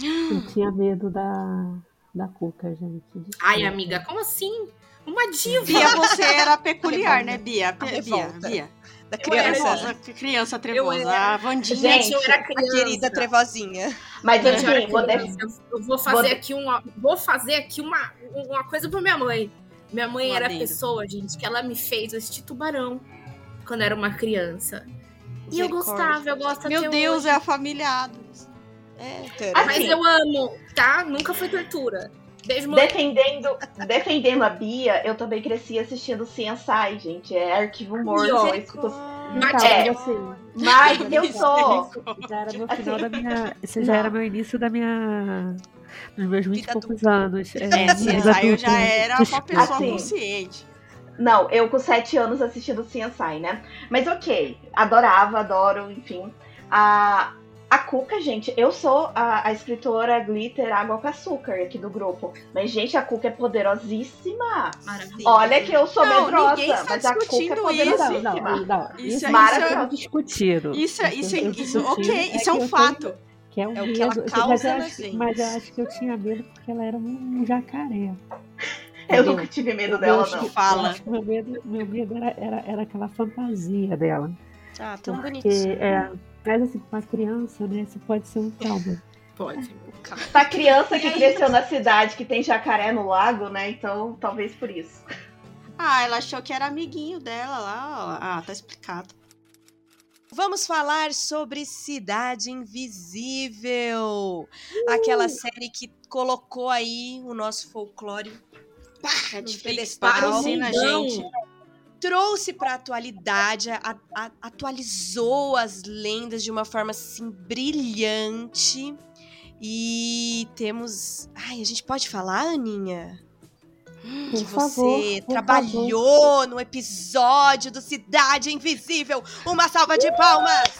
Eu tinha medo da, da Cuca, gente. desculpa. Ai, amiga, como assim? Uma diva. Bia, você era peculiar, né, Bia? Pe- Bia, Revolta. Bia. Da era Trevosa, criança. criança trevosa. era- A Vandinha. Gente, eu era A criança. querida trevozinha. Mas eu era assim, vou criança. Eu vou fazer Vou- aqui uma. Vou fazer aqui uma, uma coisa pra minha mãe. Minha mãe era a pessoa, gente, que ela me fez assistir tubarão quando era uma criança. E eu gostava, eu gosto Meu até Deus, hoje. é a família Adams. É, Assim, Mas eu amo, tá? Nunca foi tortura. Beijo. Defendendo, defendendo a Bia, eu também cresci assistindo CSI, gente. É arquivo morto. eu escuto- Bate É. assim, Mas eu sou. já era meu Assim, final da minha. Esse já não. era meu início da minha. Dos meus 20 e poucos anos. É, vida CSI eu já era uma pessoa Assim. consciente. Não, eu com sete anos assistindo CSI, né? Mas ok, adorava, adoro, enfim. A, a Cuca, gente, eu sou a, a, escritora Glitter Água com Açúcar aqui do grupo. Mas, gente, a Cuca é poderosíssima. Maravilha. Olha que eu sou Não, medrosa, ninguém está mas a Cuca é discutindo isso. poderosíssima. Não, não, não. Isso Isso, é- é maravilhoso. discutiram. Isso, é- isso, é- Eu isso, discutiram, ok, isso é que um fato. Que é, um É o que ela medo, mas, causa eu na acho, gente. mas eu acho que eu tinha medo porque ela era um jacaré. Eu nunca tive medo Eu dela, não. que- Fala. eu acho que Meu medo, meu medo era, era, era aquela fantasia dela. Ah, tão porque, bonitinho. é, mas assim, pra criança, né, isso pode ser um trauma. Pode. Pra criança que cresceu na cidade que tem jacaré no lago, né? Então, talvez por isso. Ah, ela achou que era amiguinho dela lá. ó. Ah, tá explicado. Vamos falar sobre Cidade Invisível. Aquela série que colocou aí o nosso folclore Netflix pedestal. patrocina a gente. Trouxe para a atualidade, a- a- atualizou as lendas de uma forma assim brilhante. E temos. Ai, a gente pode falar, Aninha? Por Que favor, você por trabalhou no episódio do Cidade Invisível. Uma salva de palmas!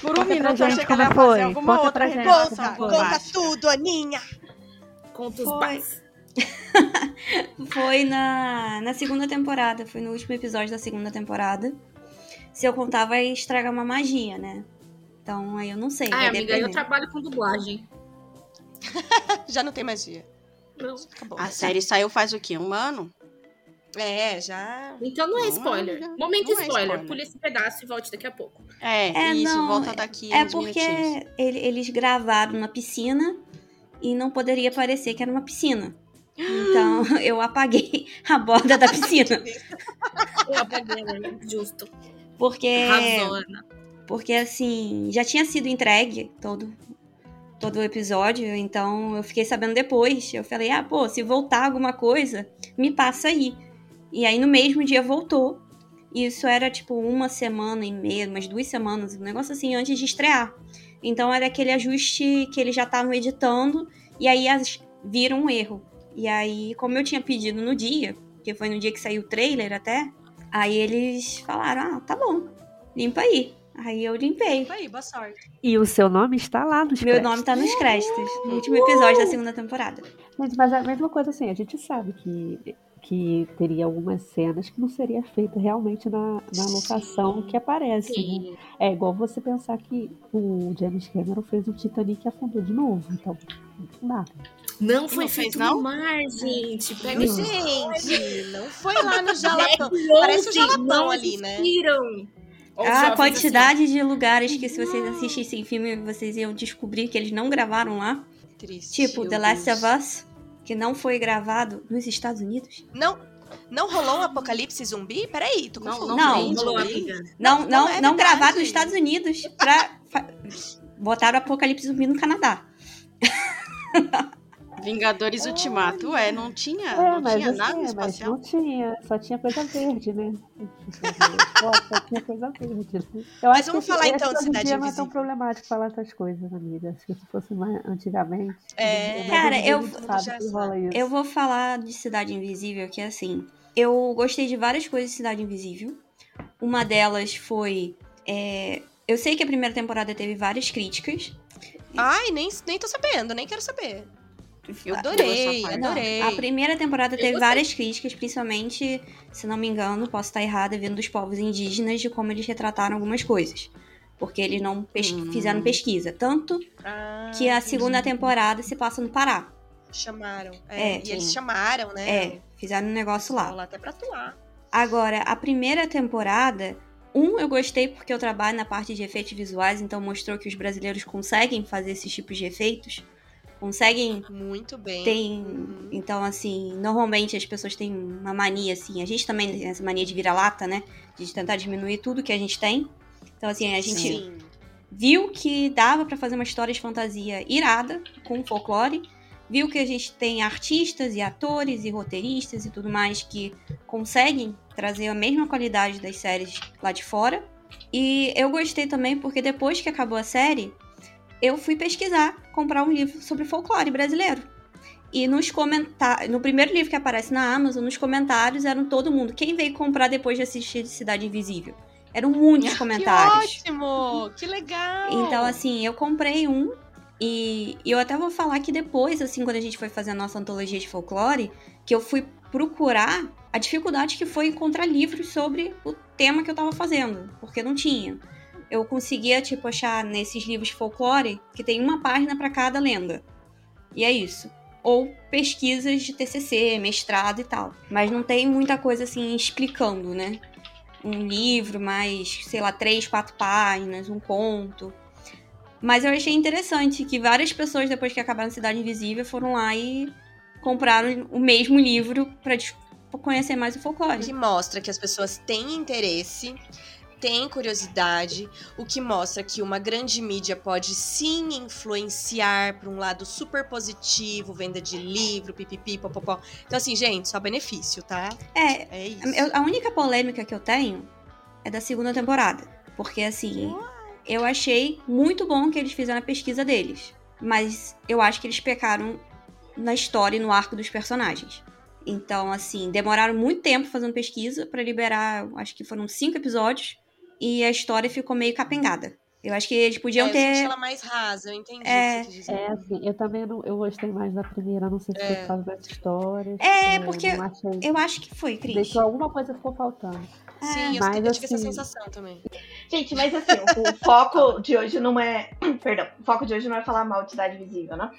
Por um minuto eu gente achei que ela ia foi. fazer alguma Conta outra pra gente, Conta, favor. conta tudo, Aninha! Conta os Foi. Foi na, na segunda temporada, foi no último episódio da segunda temporada. Se eu contar, vai estragar uma magia, né? Então aí eu não sei. Vai amiga, eu depender. trabalho com dublagem. Já não tem magia. Não. Acabou. A série saiu faz o quê? Um ano? É, já. Então não é Não, spoiler. não, Momento não é spoiler. spoiler. Pule esse pedaço e volte daqui a pouco. É, É, isso, não, volta daqui É uns porque minutinhos. ele- eles gravaram na piscina e não poderia parecer que era uma piscina. Então eu apaguei a borda da piscina. Eu apaguei, né? Justo. Porque. Arrasou, Ana. Porque assim, já tinha sido entregue todo todo o episódio, então eu fiquei sabendo depois. Eu falei: "Ah, pô, se voltar alguma coisa, me passa aí". E aí no mesmo dia voltou. E isso era tipo uma semana e meia, umas duas semanas, um negócio assim antes de estrear. Então era aquele ajuste que eles já estavam editando e aí as- viram um erro. E aí, como eu tinha pedido no dia, que foi no dia que saiu o trailer até, aí eles falaram: "Ah, tá bom. Limpa aí". Aí eu limpei. Aí, boa sorte. E o seu nome está lá nos Meu créditos. nome tá nos créditos, no último episódio da segunda temporada. Gente, mas é a mesma coisa assim, a gente sabe que, que teria algumas cenas que não seria feita realmente na, na locação que aparece. né? Sim. É igual você pensar que o James Cameron fez o Titanic e afundou de novo. Então, não dá. Não foi Não fez, feito não? no mar, gente. Pega Gente, não foi lá no Jalapão. Parece o Jalapão ali, né? Viram. Ah, a quantidade de lugares que se vocês assistissem filme, vocês iam descobrir que eles não gravaram lá. Triste. Tipo, The Last Deus. of Us, que não foi gravado nos Estados Unidos. Não, não rolou um apocalipse zumbi? Peraí, Não, confusa. não. Não, Não, não, não não, é verdade. gravado nos Estados Unidos pra... fa- Botaram Apocalipse Zumbi no Canadá. Vingadores Ultimato, é, não tinha, É, não mas tinha assim, nada mas espacial. não tinha, só tinha coisa verde, né? Só, só tinha coisa verde. né? Eu Mas acho vamos que falar esse- então de em Cidade dia não é tão Invisível. problemático falar essas coisas, amiga. Se isso fosse mais antigamente. É. mas Cara, eu- que isso. Eu vou falar de Cidade Invisível, que é assim. Eu gostei de várias coisas de Cidade Invisível. Uma delas foi. é, eu sei que a primeira temporada teve várias críticas. Ai, nem, nem tô sabendo, nem quero saber. Eu adorei, parte. adorei. A primeira temporada teve várias críticas, principalmente, se não me engano, posso estar errada, vindo dos povos indígenas, de como eles retrataram algumas coisas. Porque eles não pes- Hum. fizeram pesquisa. Tanto Ah, que a entendi. segunda temporada se passa no Pará. Chamaram. É, É, e eles sim. chamaram, né? É, fizeram um negócio lá. Lá até pra atuar. Agora, a primeira temporada, um, eu gostei porque eu trabalho na parte de efeitos visuais, então mostrou que os brasileiros conseguem fazer esses tipos de efeitos. Conseguem. Muito bem. Tem. Uhum. Então, assim, normalmente as pessoas têm uma mania, assim. A gente também tem essa mania de vira-lata, né? De tentar diminuir tudo que a gente tem. Então, assim, a gente Sim. viu que dava pra fazer uma história de fantasia irada com folclore. Viu que a gente tem artistas e atores e roteiristas e tudo mais que conseguem trazer a mesma qualidade das séries lá de fora. E eu gostei também porque depois que acabou a série, eu fui pesquisar, comprar um livro sobre folclore brasileiro. E nos comentários, no primeiro livro que aparece na Amazon, nos comentários eram todo mundo. Quem veio comprar depois de assistir Cidade Invisível? Eram muitos comentários. Que ótimo! Que legal! Então, assim, eu comprei um e eu até vou falar que depois, assim, quando a gente foi fazer a nossa antologia de folclore, que eu fui procurar a dificuldade que foi encontrar livros sobre o tema que eu tava fazendo, porque não tinha. Eu conseguia, tipo, achar nesses livros de folclore que tem uma página para cada lenda. E é isso ou pesquisas de TCC, mestrado e tal. Mas não tem muita coisa assim explicando, né? Um livro mais, sei lá, três, quatro páginas, um conto. Mas eu achei interessante que várias pessoas, depois que acabaram Cidade Invisível, foram lá e compraram o mesmo livro para conhecer mais o folclore. Que mostra que as pessoas têm interesse tem curiosidade, o que mostra que uma grande mídia pode sim influenciar para um lado super positivo, venda de livro, pipipi, popopó. Então, assim, gente, só benefício, tá? É, é isso. A única polêmica que eu tenho é da segunda temporada. Porque, assim, eu achei muito bom que eles fizeram a pesquisa deles. Mas eu acho que eles pecaram na história e no arco dos personagens. Então, assim, demoraram muito tempo fazendo pesquisa para liberar, acho que foram cinco episódios e a história ficou meio capengada. Eu acho que eles podiam é, ter. ela mais rasa, eu entendi. É, é assim, eu também não, eu gostei mais da primeira, não sei se é. foi por causa das histórias. É, é porque achei... eu acho que foi, Cris. Deixou alguma coisa ficou faltando. Sim, eu, mas, eu tive assim... essa sensação também. Gente, mas assim, o foco de hoje não é. Perdão, o foco de hoje não é falar mal de Cidade Visível, né?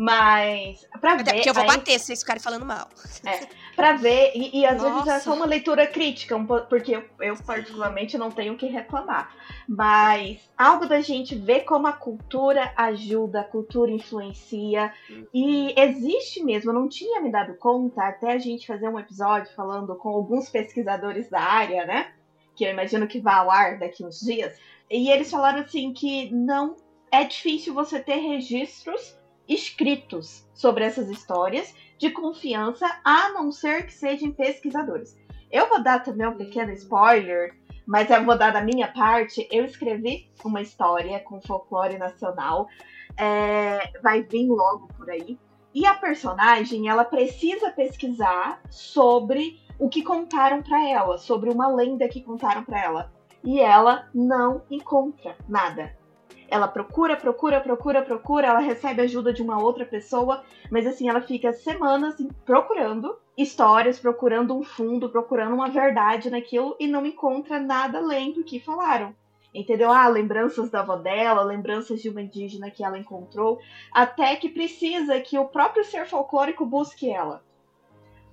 Mas, pra Até ver. Porque eu vou aí, bater se vocês ficarem falando mal. É, pra ver, e, e às Nossa. vezes é só uma leitura crítica, porque eu, eu, particularmente, não tenho o que reclamar. Mas algo da gente ver como a cultura ajuda, a cultura influencia. E existe mesmo, eu não tinha me dado conta, até a gente fazer um episódio falando com alguns pesquisadores da área, né? Que eu imagino que vá ao ar daqui uns dias. E eles falaram assim que não é difícil você ter registros escritos sobre essas histórias de confiança, a não ser que sejam pesquisadores. Eu vou dar também um pequeno spoiler, mas eu vou dar da minha parte. Eu escrevi uma história com folclore nacional, é, vai vir logo por aí. E a personagem, ela precisa pesquisar sobre o que contaram para ela, sobre uma lenda que contaram para ela. E ela não encontra nada. Ela procura, procura, procura, procura, ela recebe ajuda de uma outra pessoa, mas assim, ela fica semanas procurando histórias, procurando um fundo, procurando uma verdade naquilo e não encontra nada além do que falaram. Entendeu? Ah, lembranças da avó dela, lembranças de uma indígena que ela encontrou, até que precisa que o próprio ser folclórico busque ela.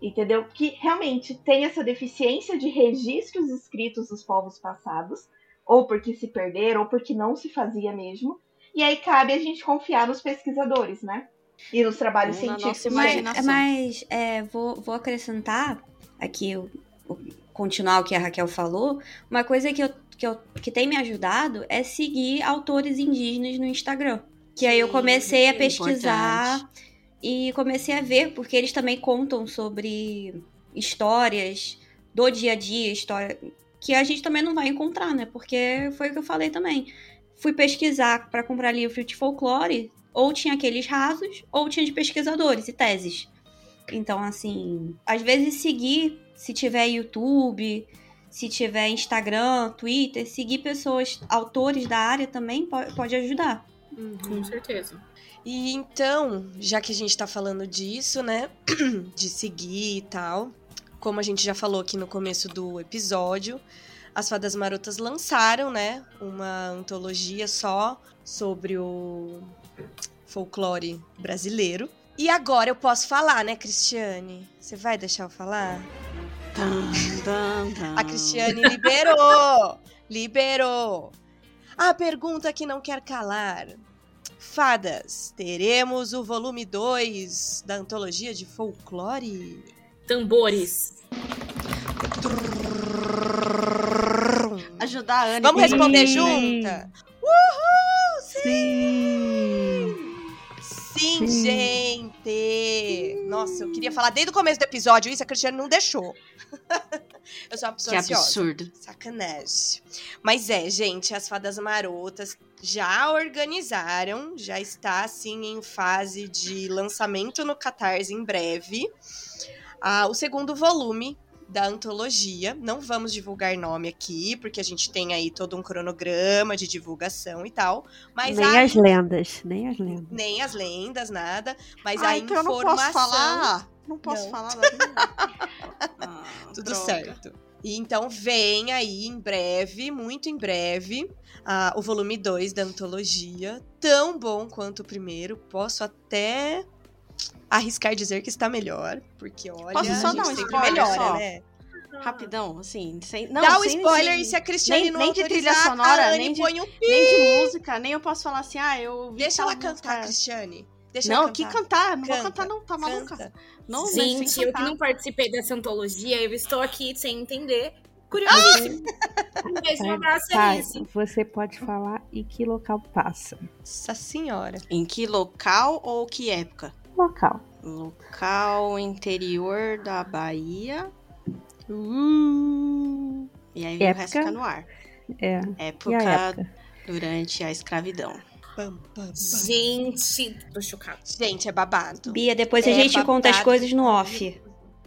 Entendeu? Que realmente tem essa deficiência de registros escritos dos povos passados, ou porque se perderam, ou porque não se fazia mesmo. E aí cabe a gente confiar nos pesquisadores, né? E nos trabalhos científicos. Mas, mas é, vou, vou acrescentar aqui, o, o, continuar o que a Raquel falou. Uma coisa que, eu, que, eu, que tem me ajudado é seguir autores indígenas no Instagram. Que sim, aí eu comecei a pesquisar importante. e comecei a ver, porque eles também contam sobre histórias do dia a dia, história, que a gente também não vai encontrar, né? Porque foi o que eu falei também. Fui pesquisar para comprar livro de folclore, ou tinha aqueles rasos, ou tinha de pesquisadores e teses. Então, assim, às vezes seguir, se tiver YouTube, se tiver Instagram, Twitter, seguir pessoas, autores da área também pode, ajudar. Uhum. Com certeza. E então, já que a gente tá falando disso, né, de seguir e tal, como a gente já falou aqui no começo do episódio, as Fadas Marotas lançaram, né, uma antologia só sobre o folclore brasileiro. E agora eu posso falar, né, Cristiane? Você vai deixar eu falar? A Cristiane liberou! liberou! A pergunta que não quer calar. Fadas, teremos o volume 2 da antologia de folclore? Tambores. Ajudar a Anne. Vamos responder junta? Uhul! Sim! Sim, sim. gente! Nossa, eu queria falar desde o começo do episódio isso, a Cristiane não deixou. Eu sou uma pessoa Que ansiosa. absurdo. Sacanagem. Mas é, gente, as fadas marotas já organizaram, já está assim em fase de lançamento no Catarse em breve. Ah, o segundo volume da antologia. Não vamos divulgar nome aqui, porque a gente tem aí todo um cronograma de divulgação e tal. Mas nem a as lendas, nem as lendas. nem as lendas, nada. Mas Ah, a então eu não informação. posso falar. Não posso Não. falar. da- Ah, Tudo droga. certo. E então vem aí em breve, muito em breve, ah, o volume 2 da antologia. Tão bom quanto o primeiro. Posso até arriscar dizer que está melhor. Porque olha, Posso só a gente dar um sempre spoiler melhora, só? né? Rapidão, assim, sem. Não, Dá o sem- spoiler sem- e se a Cristiane nem- não nem de trilha sonora, nem de- põe um. Nem de música, nem eu posso falar assim, ah, eu vi Deixa ela cantar. Cristiane. Deixa Não, que cantar. cantar, não vou Canta, cantar não, tá maluca? Canta. Não, Gente, eu que não participei dessa antologia, eu estou aqui sem entender. Curiosíssimo. Um beijo, um abraço, é isso. você pode falar em que local passa. Nossa senhora. Em que local ou que época? Local. Local interior da Bahia. Uh, e aí o Época? resto fica no ar. É. E Época, a época? durante a escravidão. Gente, tô chocada. Gente, é babado. Bia, depois a É gente conta as babado. coisas no off.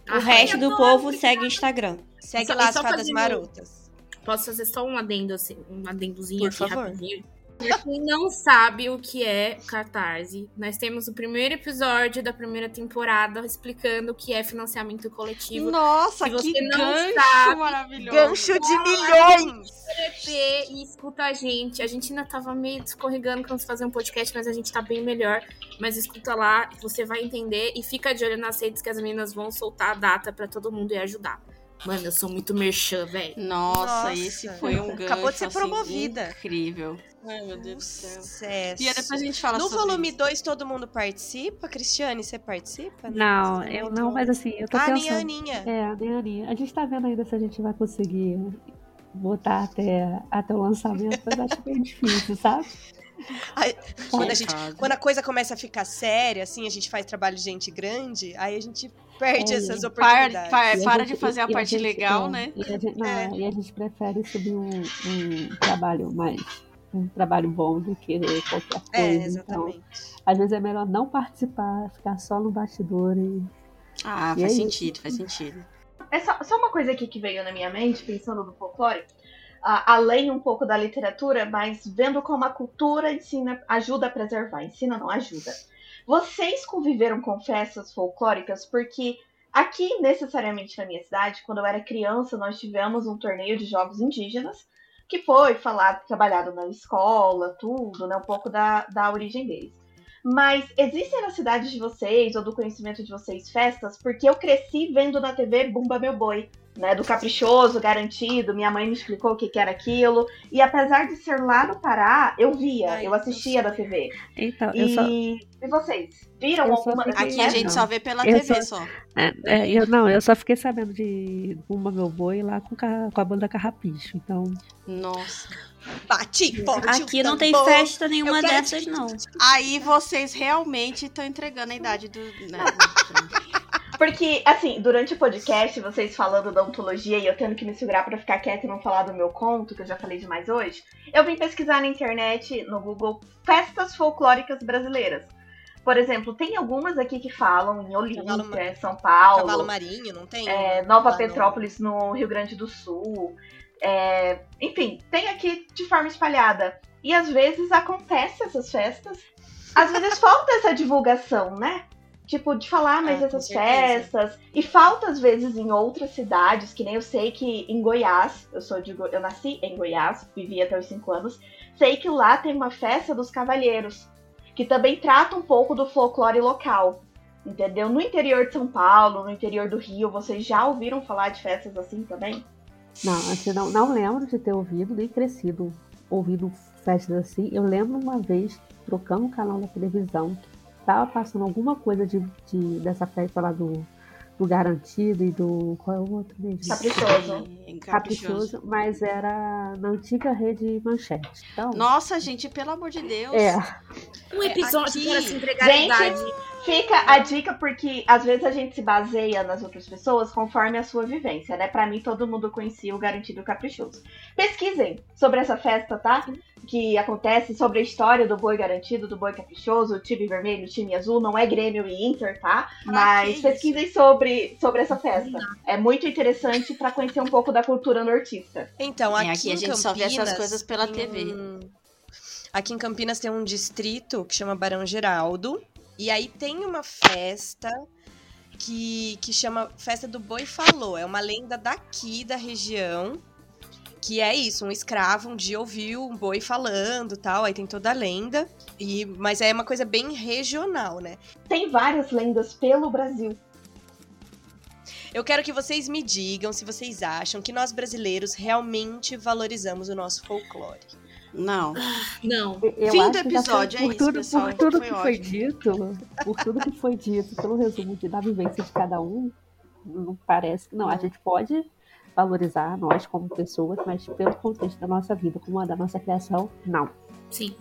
O Ah, resto do povo obrigada. segue o Instagram. Segue Só- lá as fadas fazendo- marotas. Posso fazer só um adendo, assim, um adendozinho Por aqui favor. rapidinho? Pra quem não sabe o que é Catarse, nós temos o primeiro episódio da primeira temporada explicando o que é financiamento coletivo. Nossa, Se você que não gancho sabe, maravilhoso. Gancho de milhões! e escuta a gente. A gente ainda tava meio escorregando quando fazer um podcast, mas a gente tá bem melhor. Mas escuta lá, você vai entender e fica de olho nas redes que as meninas vão soltar a data pra todo mundo ir ajudar. Mano, eu sou muito merchan, velho. Nossa, Nossa. esse foi um gancho Acabou de ser assim, promovida. incrível. Ai, meu Deus do céu. Sucesso. E aí depois a gente fala No sobre volume isso. 2, todo mundo participa? Cristiane, você participa? Não, eu não, mas assim, eu tô Ah, nem a pensando. Aninha. É, nem a Aninha. A gente tá vendo ainda se a gente vai conseguir botar até, até o lançamento, mas acho bem difícil, sabe? Ai, quando, a gente, quando a coisa começa a ficar séria, assim, a gente faz trabalho de gente grande, aí a gente perde É, essas oportunidades. para, a para gente- de fazer a parte gente- legal, é, né? E a gente, não, É. e a gente prefere subir um, um trabalho mais. Um trabalho bom do que qualquer coisa. É, Então, exatamente. às vezes é melhor não participar, ficar só no bastidor e. Ah, E faz é sentido, faz sentido. É só, só uma coisa aqui que veio na minha mente, pensando no folclore, ah, além um pouco da literatura, mas vendo como a cultura ensina, ajuda a preservar, ensina não ajuda. Vocês conviveram com festas folclóricas porque aqui, necessariamente na minha cidade, quando eu era criança, nós tivemos um torneio de jogos indígenas, que foi falado, trabalhado na escola, tudo, né, um pouco da, da origem deles. Mas existem na cidade de vocês, ou do conhecimento de vocês, festas? Porque eu cresci vendo na TV Bumba Meu Boi, né? Do caprichoso, garantido. Minha mãe me explicou o que, que era aquilo. E apesar de ser lá no Pará, eu via, Ai, eu assistia da TV. Então, eu só. E, e vocês? Viram alguma fiquei- Aqui a gente só vê pela Eu TV só- só. É, é, eu, não, eu só fiquei sabendo de Bumba Meu Boi lá com, com a banda Carrapicho. Então, Nossa. Forte, Aqui o não tem festa nenhuma quero- dessas, não. Aí vocês realmente estão entregando a idade do. né? Porque, assim, durante o podcast, vocês falando da ontologia e eu tendo que me segurar pra ficar quieta e não falar do meu conto, que eu já falei demais hoje, eu vim pesquisar na internet, no Google, festas folclóricas brasileiras. Por exemplo, tem algumas aqui que falam em Olímpia, São Paulo, Cavalo marinho, não tem? é, Nova no- Petrópolis no Rio Grande do Sul. é, enfim, tem aqui de forma espalhada. E às vezes acontece essas festas. Às vezes falta essa divulgação, né? Tipo, de falar mais Ah, certeza. festas. E falta, às vezes, em outras cidades, que nem eu sei que em Goiás, eu sou de Go- eu nasci em Goiás, vivi até os 5 anos, sei que lá tem uma festa dos cavalheiros, que também trata um pouco do folclore local. Entendeu? No interior de São Paulo, no interior do Rio, vocês já ouviram falar de festas assim também? não, assim, não, não lembro de ter ouvido, nem crescido ouvindo festas assim. Eu lembro uma vez, trocando o canal da televisão, que tava passando alguma coisa de, de- dessa festa lá do, do Garantido e do. Qual é o outro mesmo? Caprichoso. Caprichoso, mas era na antiga rede Manchete. Então, Nossa, gente, pelo amor de Deus. é. Um episódio para se entregar a Gente, idade. Fica a dica porque às vezes a gente se baseia nas outras pessoas conforme a sua vivência, né? Pra mim, todo mundo conhecia o Garantido Caprichoso. Pesquisem sobre essa festa, tá? Que acontece, sobre a história do boi garantido, do boi caprichoso, o time vermelho, o time azul, não é Grêmio e Inter, tá? Mas que pesquisem sobre, sobre essa festa. É muito interessante pra conhecer um pouco da cultura nortista. Então, É, aqui, aqui a em gente só vê essas Campinas coisas pela tem TV. Aqui em Campinas tem um distrito que chama Barão Geraldo. E aí tem uma festa que, que chama Festa do Boi Falou. É uma lenda daqui da região. Que é isso, um escravo um dia ouviu um boi falando tal, aí tem toda a lenda. E, mas é uma coisa bem regional, né? Tem várias lendas pelo Brasil. Eu quero que vocês me digam se vocês acham que nós brasileiros realmente valorizamos o nosso folclore. Não. Não. Eu Fim do episódio, foi- é por isso, tudo, pessoal. Por tudo Foi que foi dito, por tudo que foi dito, pelo resumo de, da vivência de cada um, não parece que não. A gente pode valorizar nós como pessoas, mas pelo contexto da nossa vida, como a da nossa criação, não. Sim.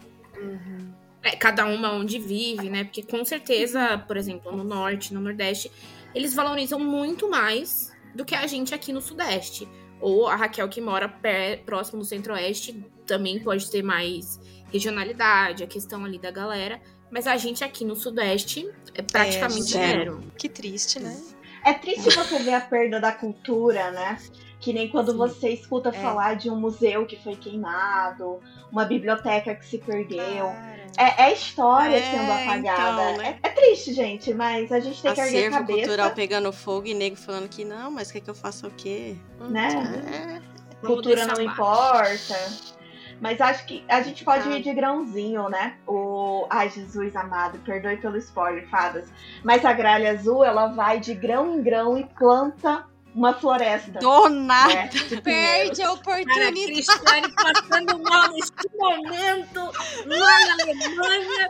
É, cada uma onde vive, né? Porque com certeza, por exemplo, no norte, no nordeste, eles valorizam muito mais do que a gente aqui no sudeste. Ou a Raquel que mora pé, próximo do centro-oeste também pode ter mais regionalidade, a questão ali da galera. Mas a gente aqui no sudeste é praticamente zero. zero. Que triste, né? É triste você ver a perda da cultura, né? Que nem quando Sim. você escuta É. falar de um museu que foi queimado, uma biblioteca que se perdeu. Cara. É, é história É, sendo apagada. então, né? é, é triste, gente, mas a gente tem que erguer a Acervo cabeça. cultural pegando fogo e nego falando que não, mas quer que eu faça o quê? Né? É. Vamos Cultura não importa. Mas acho que a gente pode Tá. ir de grãozinho, né? O. Ai, Jesus amado, perdoe pelo spoiler, fadas. Mas a gralha azul, ela vai de grão em grão e planta uma floresta. Do nada. né? Perde a Cara, a oportunidade. Cristiane passando mal neste momento lá na Alemanha.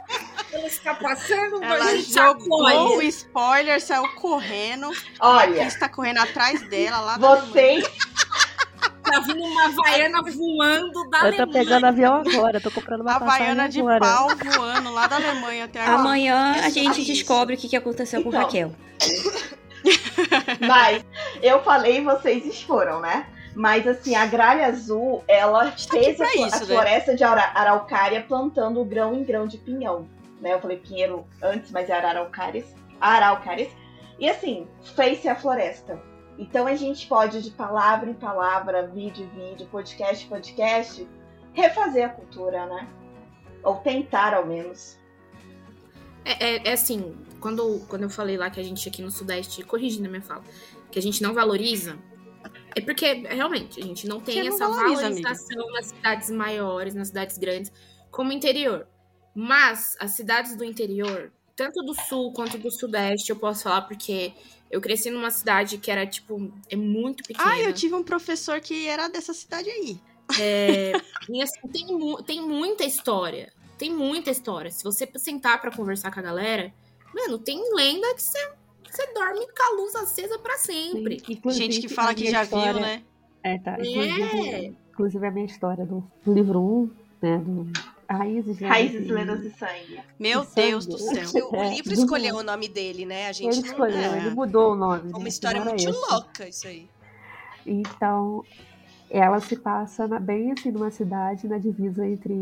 Ela está passando, Ela mas a gente jogou o spoiler, saiu correndo. Olha, está correndo atrás dela lá Alemanha. vocês Tá vindo uma havaiana voando da Eu tô Alemanha. pegando avião agora, tô comprando uma Havaiana de agora. pau voando lá da Alemanha até agora. Amanhã a gente descobre o que que aconteceu com Então. Raquel. Mas eu falei, vocês foram, né? Mas assim, a gralha azul, ela tá fez a, isso, a né? floresta de ara- araucária plantando grão em grão de pinhão. Né? Eu falei pinheiro antes, mas era araucárias. Araucárias. E assim, fez-se a floresta. Então a gente pode, de palavra em palavra, vídeo em vídeo, podcast em podcast, refazer a cultura, né? Ou tentar, ao menos. É, é- é assim, quando, quando eu falei lá que a gente aqui no Sudeste, corrigindo a minha fala, que a gente não valoriza, é porque realmente a gente não tem não essa valoriza, valorização nas cidades maiores, nas cidades grandes, como o interior. Mas as cidades do interior, tanto do sul quanto do sudeste, eu posso falar porque eu cresci numa cidade que era, tipo, é muito pequena. Ah, eu tive um professor que era dessa cidade aí. É, e assim, tem, tem muita história. Tem muita história. Se você sentar pra conversar com a galera, mano, tem lenda que você, você dorme com a luz acesa pra sempre. Sim, Gente que fala que já história- viu, né? É, tá. É. Inclusive, inclusive a minha história do, livro 1, né? Do Raízes, Lendas Raízes, e- lendas e sangue. Meu Sangue. Deus do céu. O, o É, livro escolheu o nome dele, né? A gente Ele não. escolheu, é. ele mudou o nome. É uma né, história muito louca, isso aí. Então, ela se passa na- bem assim numa cidade na divisa entre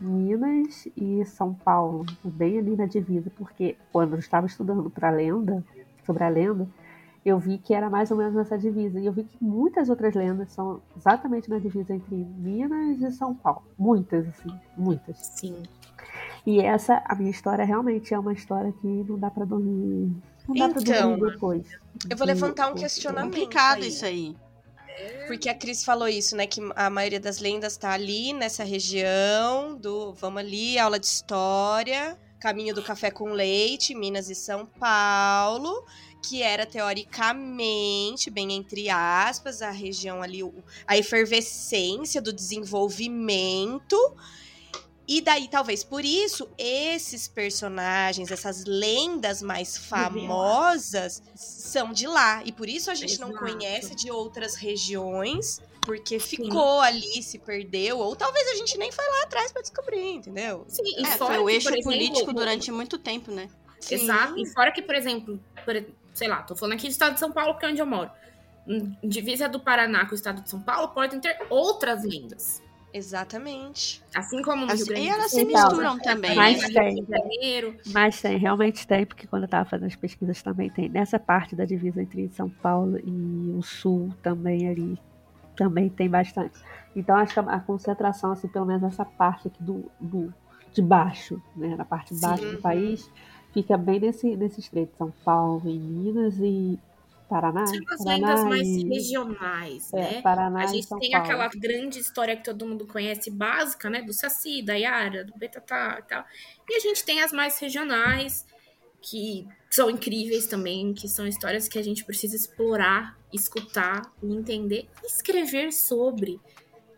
Minas e São Paulo, bem ali na divisa, porque quando eu estava estudando para lenda, sobre a lenda, eu vi que era mais ou menos nessa divisa. E eu vi que muitas outras lendas são exatamente na divisa entre Minas e São Paulo. Muitas, assim, muitas. Sim. E essa, a minha história, realmente é uma história que não dá para dormir. Não dá pra Então, dormir depois. Eu vou levantar um questionamento. Complicado aí. isso aí. Porque a Cris falou isso, né? Que a maioria das lendas tá ali nessa região do. Vamos ali, aula de história, caminho do café com leite, Minas e São Paulo, que era teoricamente, bem entre aspas, a região ali, a efervescência do desenvolvimento. E daí, talvez por isso, esses personagens, essas lendas mais famosas são de lá. E por isso a gente não Exato. conhece de outras regiões, porque ficou ali, se perdeu. Ou talvez a gente nem foi lá atrás pra descobrir, entendeu? Sim, e É, fora foi o que, eixo exemplo, político durante muito tempo, né? Sim. Exato. E fora que, por exemplo, por- sei lá, tô falando aqui do estado de São Paulo, que é onde eu moro. Em divisa do Paraná com o estado de São Paulo, podem ter outras lendas. Exatamente. Assim como no As- Rio Grande e elas se Então, misturam também. mas né? tem. Mas tem, realmente tem, porque quando eu estava fazendo as pesquisas também tem. Nessa parte da divisa entre São Paulo e o Sul também ali, também tem bastante. Então acho que a, a concentração, assim, pelo menos essa parte aqui do, do de baixo, né, na parte de baixo Sim. do país, fica bem nesse, nesse estreito. São Paulo e Minas e Paraná. São as Paraná lendas mais e, regionais, é, né? Paraná A e gente São tem Paulo. aquela grande história que todo mundo conhece, básica, né? Do Saci, da Yara, do Betatá e tal. E a gente tem as mais regionais, que são incríveis também, que são histórias que a gente precisa explorar, escutar, entender e escrever sobre,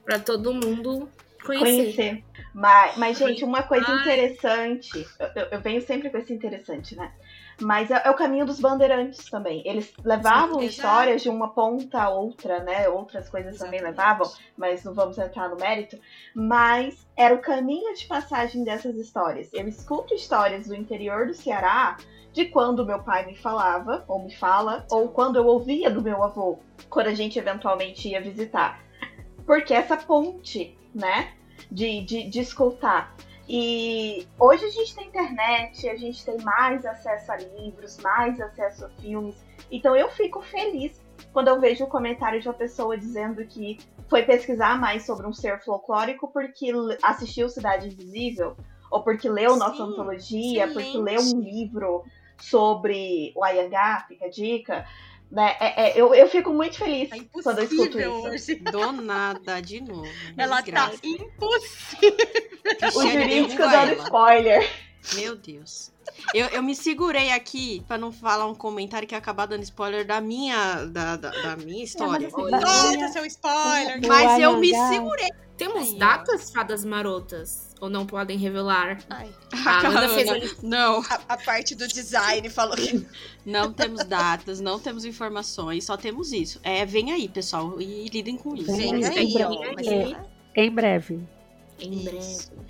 para todo mundo conhecer. Conhecer. Mas, mas, gente, uma coisa Ai. interessante. Eu, eu- eu venho sempre com esse interessante, né? Mas é, é o caminho dos bandeirantes também. Eles levavam histórias de uma ponta a outra, né? Outras coisas também Exatamente. levavam, mas não vamos entrar no mérito. Mas era o caminho de passagem dessas histórias. Eu escuto histórias do interior do Ceará de quando meu pai me falava, ou me fala, ou quando eu ouvia do meu avô, quando a gente eventualmente ia visitar. Porque essa ponte, né? De, de, de escutar. E hoje a gente tem internet, a gente tem mais acesso a livros, mais acesso a filmes. Então eu fico feliz quando eu vejo o comentário de uma pessoa dizendo que foi pesquisar mais sobre um ser folclórico porque assistiu Cidade Invisível, ou porque leu nossa Sim, antologia, porque excelente. leu um livro sobre o Ayangá, fica a dica. Né? É- é, eu, eu fico muito feliz Tá quando eu escuto impossível isso. hoje. Do nada, de novo. Ela tá Desgraça. impossível. O jurídico dando spoiler. Meu Deus. Eu, eu me segurei aqui pra não falar um comentário que ia acabar dando spoiler da minha, da, da, da minha história. assim, Olha. seu spoiler. Mas eu me segurei. Temos Aí, ó. datas, fadas marotas? Ou não podem revelar? Ai, A Ana fez Não, a, a parte do design falou que. não temos datas, não temos informações, só temos isso. É, vem aí, pessoal, e lidem com isso. Vem Vem aí, aí, ó. É. Em breve. Em breve.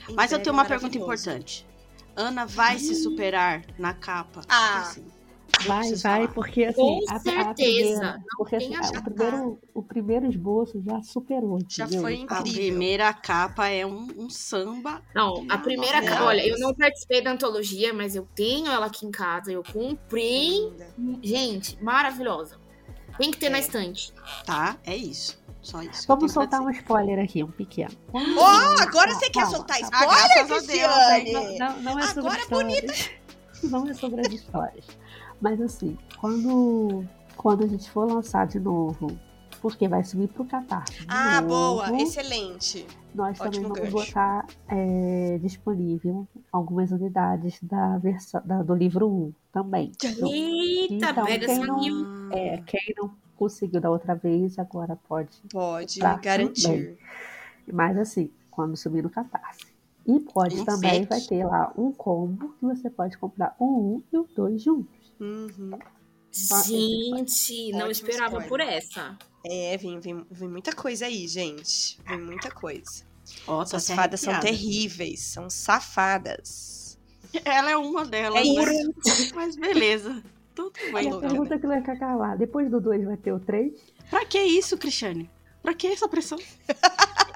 Em Mas eu breve, tenho uma pergunta importante. Ana vai se superar na capa? Ah. Assim, eu Vai, vai, falar. porque assim, Com a, a certeza, primeira, porque assim, a- o, primeiro, o primeiro esboço já superou. Já entendeu? foi A incrível. primeira capa é um, um samba. Não, a primeira capa. Olha, eu não participei da antologia, mas eu tenho ela aqui em casa. Eu comprei. Gente, maravilhosa. Tem que ter na É. estante. Tá? É isso. Só isso. Vamos soltar um spoiler aqui, um pequeno. Ó, agora você quer Calma, soltar calma. Ah, spoiler, a Deus, Cristiane? Não, não, não é sobre Agora histórias. Não é sobre as histórias. Mas assim, quando, quando a gente for lançar de novo, porque vai subir pro Catarse. de Ah, novo, boa. Excelente. Nós também Ótimo vamos gancho. botar é, disponível algumas unidades da versão, da- do livro 1 também. Eita, Então, pega quem essa não- é, quem não conseguiu da outra vez, agora pode Pode Tá, garantir. Mas assim, quando subir no Catarse. E pode Um também, set. vai ter lá um combo que você pode comprar o 1 e o 2 juntos. Uhum. Gente, não esperava spoiler. por essa. É, vem, vem, vem muita coisa aí, gente. Vem muita coisa. Essas até fadas são terríveis, são safadas. Ela é uma delas. É né? Mas beleza. Tudo bem. a pergunta que vai ficar lá, depois do 2 vai ter o 3? Pra que isso, Cristiane? Pra que essa pressão?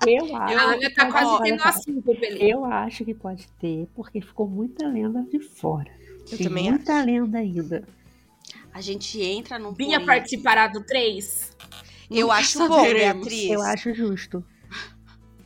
Eu acho. A Ana tá que quase pode- tendo olha a só, cinco, beleza. Eu acho que pode ter, porque ficou muita lenda de fora. Eu Tem também muita lenda ainda. A gente entra num. Bia porém. participará do 3? Eu acho bom. Beatriz. Eu acho justo.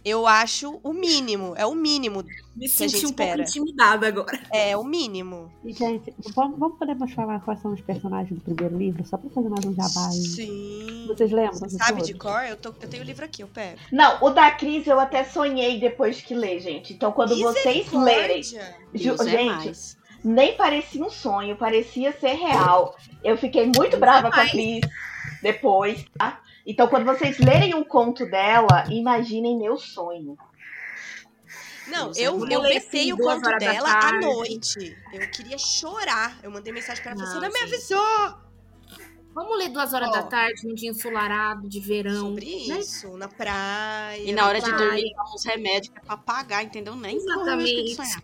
Eu acho o mínimo. É o mínimo. Me a senti gente um pouco espera. intimidada agora. É o mínimo. E, gente, vamos, vamos podemos falar quais são os personagens do primeiro livro, só pra fazer mais um jabá. Sim. Vocês lembram? Você sabe todos? de cor? Eu, tô, eu tenho o livro aqui, eu pego. Não, o da Cris eu até sonhei depois que ler, gente. Então quando vocês lerem. Ju- é gente, mais. nem parecia um sonho, parecia ser real. Eu fiquei muito brava com a Cris depois, tá? Então, quando vocês lerem um conto dela, imaginem meu sonho. Não, eu, é eu mais. vetei o conto dela à noite. Eu queria chorar. Eu mandei mensagem pra ela e falei, você Não, me avisou Vamos ler duas horas Ó. da tarde, um dia ensolarado, de verão. sobre né? isso, na praia. E na hora de Vai. dormir, toma uns remédios que é pra pagar, entendeu? Nem Exatamente. sonhar.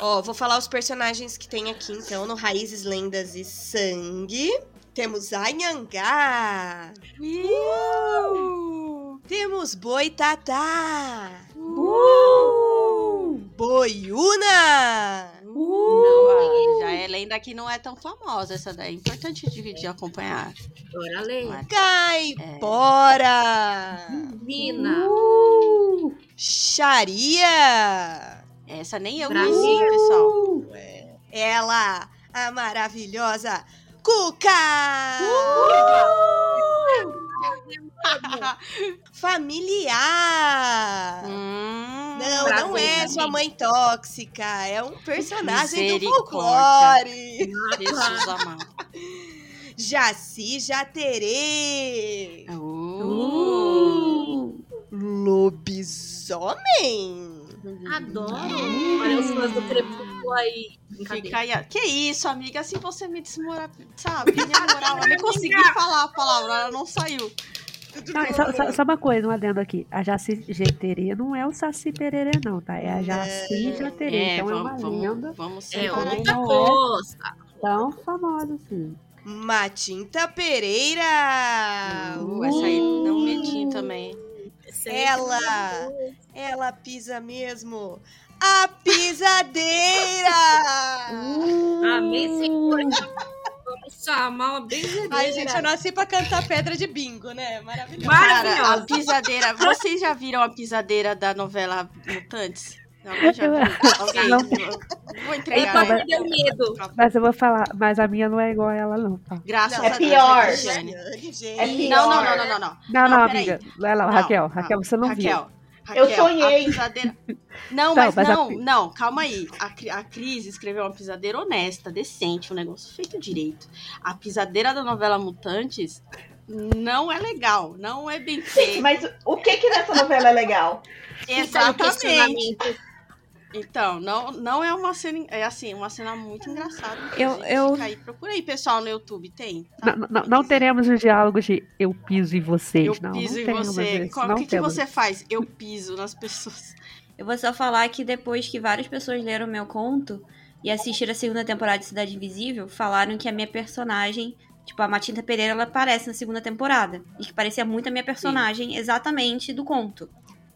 Ó, vou falar os personagens que tem aqui, então, no Raízes, Lendas e Sangue. Temos Anhangá. Uh! Temos Boitatá. Uh! Boiuna. Não, já é lenda que não é tão famosa essa daí. É importante de, de acompanhar. Bora ler. Não é- Caipora. Vina. Uh! Xaria. Essa nem eu Brasil. conheci, pessoal. Ela, a maravilhosa Cuca. Familiar. Hum, Não, não é sua mãe tóxica. É um personagem do folclore. Jesus amado. Jaci Jaterê. Uh. Lobisomem. Adoro. Olha os fãs do Crepúsculo aí. Fica aí. Que isso, amiga? Assim você me desmora, sabe? Minha moral, eu nem consegui falar a palavra, ela não saiu. Não, só, só- só uma coisa, um adendo aqui. A Jaci Jeterê não é o Saci Pererê, não, tá? É a Jaci Jaterê. É, então é uma vamos, vamos, lenda vamos É outra não é. coisa. tão famosa assim. Matinta Pereira. Uh, essa aí não meti também. Ela, ela pisa mesmo. A pisadeira! Amém, Senhor. Vamos chamar uma benzedeira. Ai, gente, eu nasci pra cantar pedra de bingo, né? Maravilhoso. Cara, a pisadeira. Vocês já viram a pisadeira da novela Mutantes? Alguém já viu? Alguém? Não. Vou Ele entregar. né? ter medo. Mas eu vou falar, mas a minha não é igual a ela, não, tá? Graças Não, a é Deus, pior. né, Cristiane? gente. É pior. Não, não, não, não, não, não. Não, não, amiga. Vai lá, Não, Raquel. não. Raquel, você não viu. Raquel, Eu Raquel, sonhei. A pisadeira... Não, Não, mas, mas a não, pi- não, calma aí. A, a Cris escreveu uma pisadeira honesta, decente, um negócio feito direito. A pisadeira da novela Mutantes não é legal, não é bem feita. Mas o que que nessa novela é legal? Exatamente. Então, não, não é uma cena. É assim, uma cena muito engraçada. Eu- eu- Fica aí, procura aí, pessoal, no YouTube. Tem. tá? Não, não, não teremos os diálogos de eu piso em vocês, Eu não. piso não em temos você. O que, que você faz? Eu piso nas pessoas. Eu vou só falar que depois que várias pessoas leram meu conto e assistiram a segunda temporada de Cidade Invisível, falaram que a minha personagem, tipo, a Matinta Pereira, ela aparece na segunda temporada. E que parecia muito a minha personagem exatamente do conto.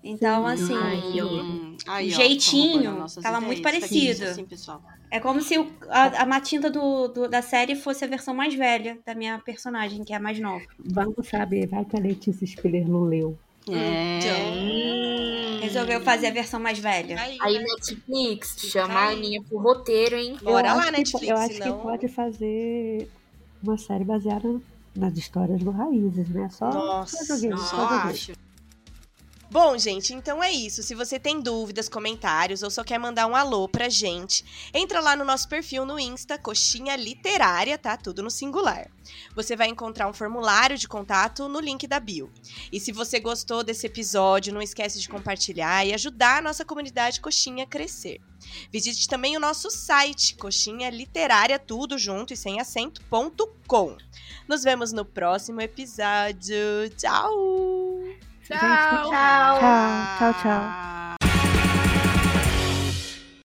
Então, assim, Ai, eu- Hum, aí, ó, jeitinho tava ideias. muito parecido. Assim, pessoal. é como se o- a, a Matinta do, do- da série fosse a versão mais velha da minha personagem, que é a mais nova. Vamos saber, vai que a Letícia Spiller não leu. É. Então, Resolveu fazer a versão mais velha. aí, Aí, né? Netflix, chama a. Aninha pro roteiro, hein? Bora lá, Netflix, Eu acho senão- que pode fazer uma série baseada nas histórias do Raízes, né? Só, Nossa, só joguei, Só só joguei. acho. Bom, gente, então é isso. Se você tem dúvidas, comentários ou só quer mandar um alô pra gente, entra lá no nosso perfil no Insta, Coxinha Literária, tá? Tudo no singular. Você vai encontrar um formulário de contato no link da bio. E se você gostou desse episódio, não esquece de compartilhar e ajudar a nossa comunidade Coxinha a crescer. Visite também o nosso site, Coxinha Literária, tudo junto e sem acento.com. Nos vemos no próximo episódio. Tchau! Tchau. Tchau. Tchau, tchau, tchau.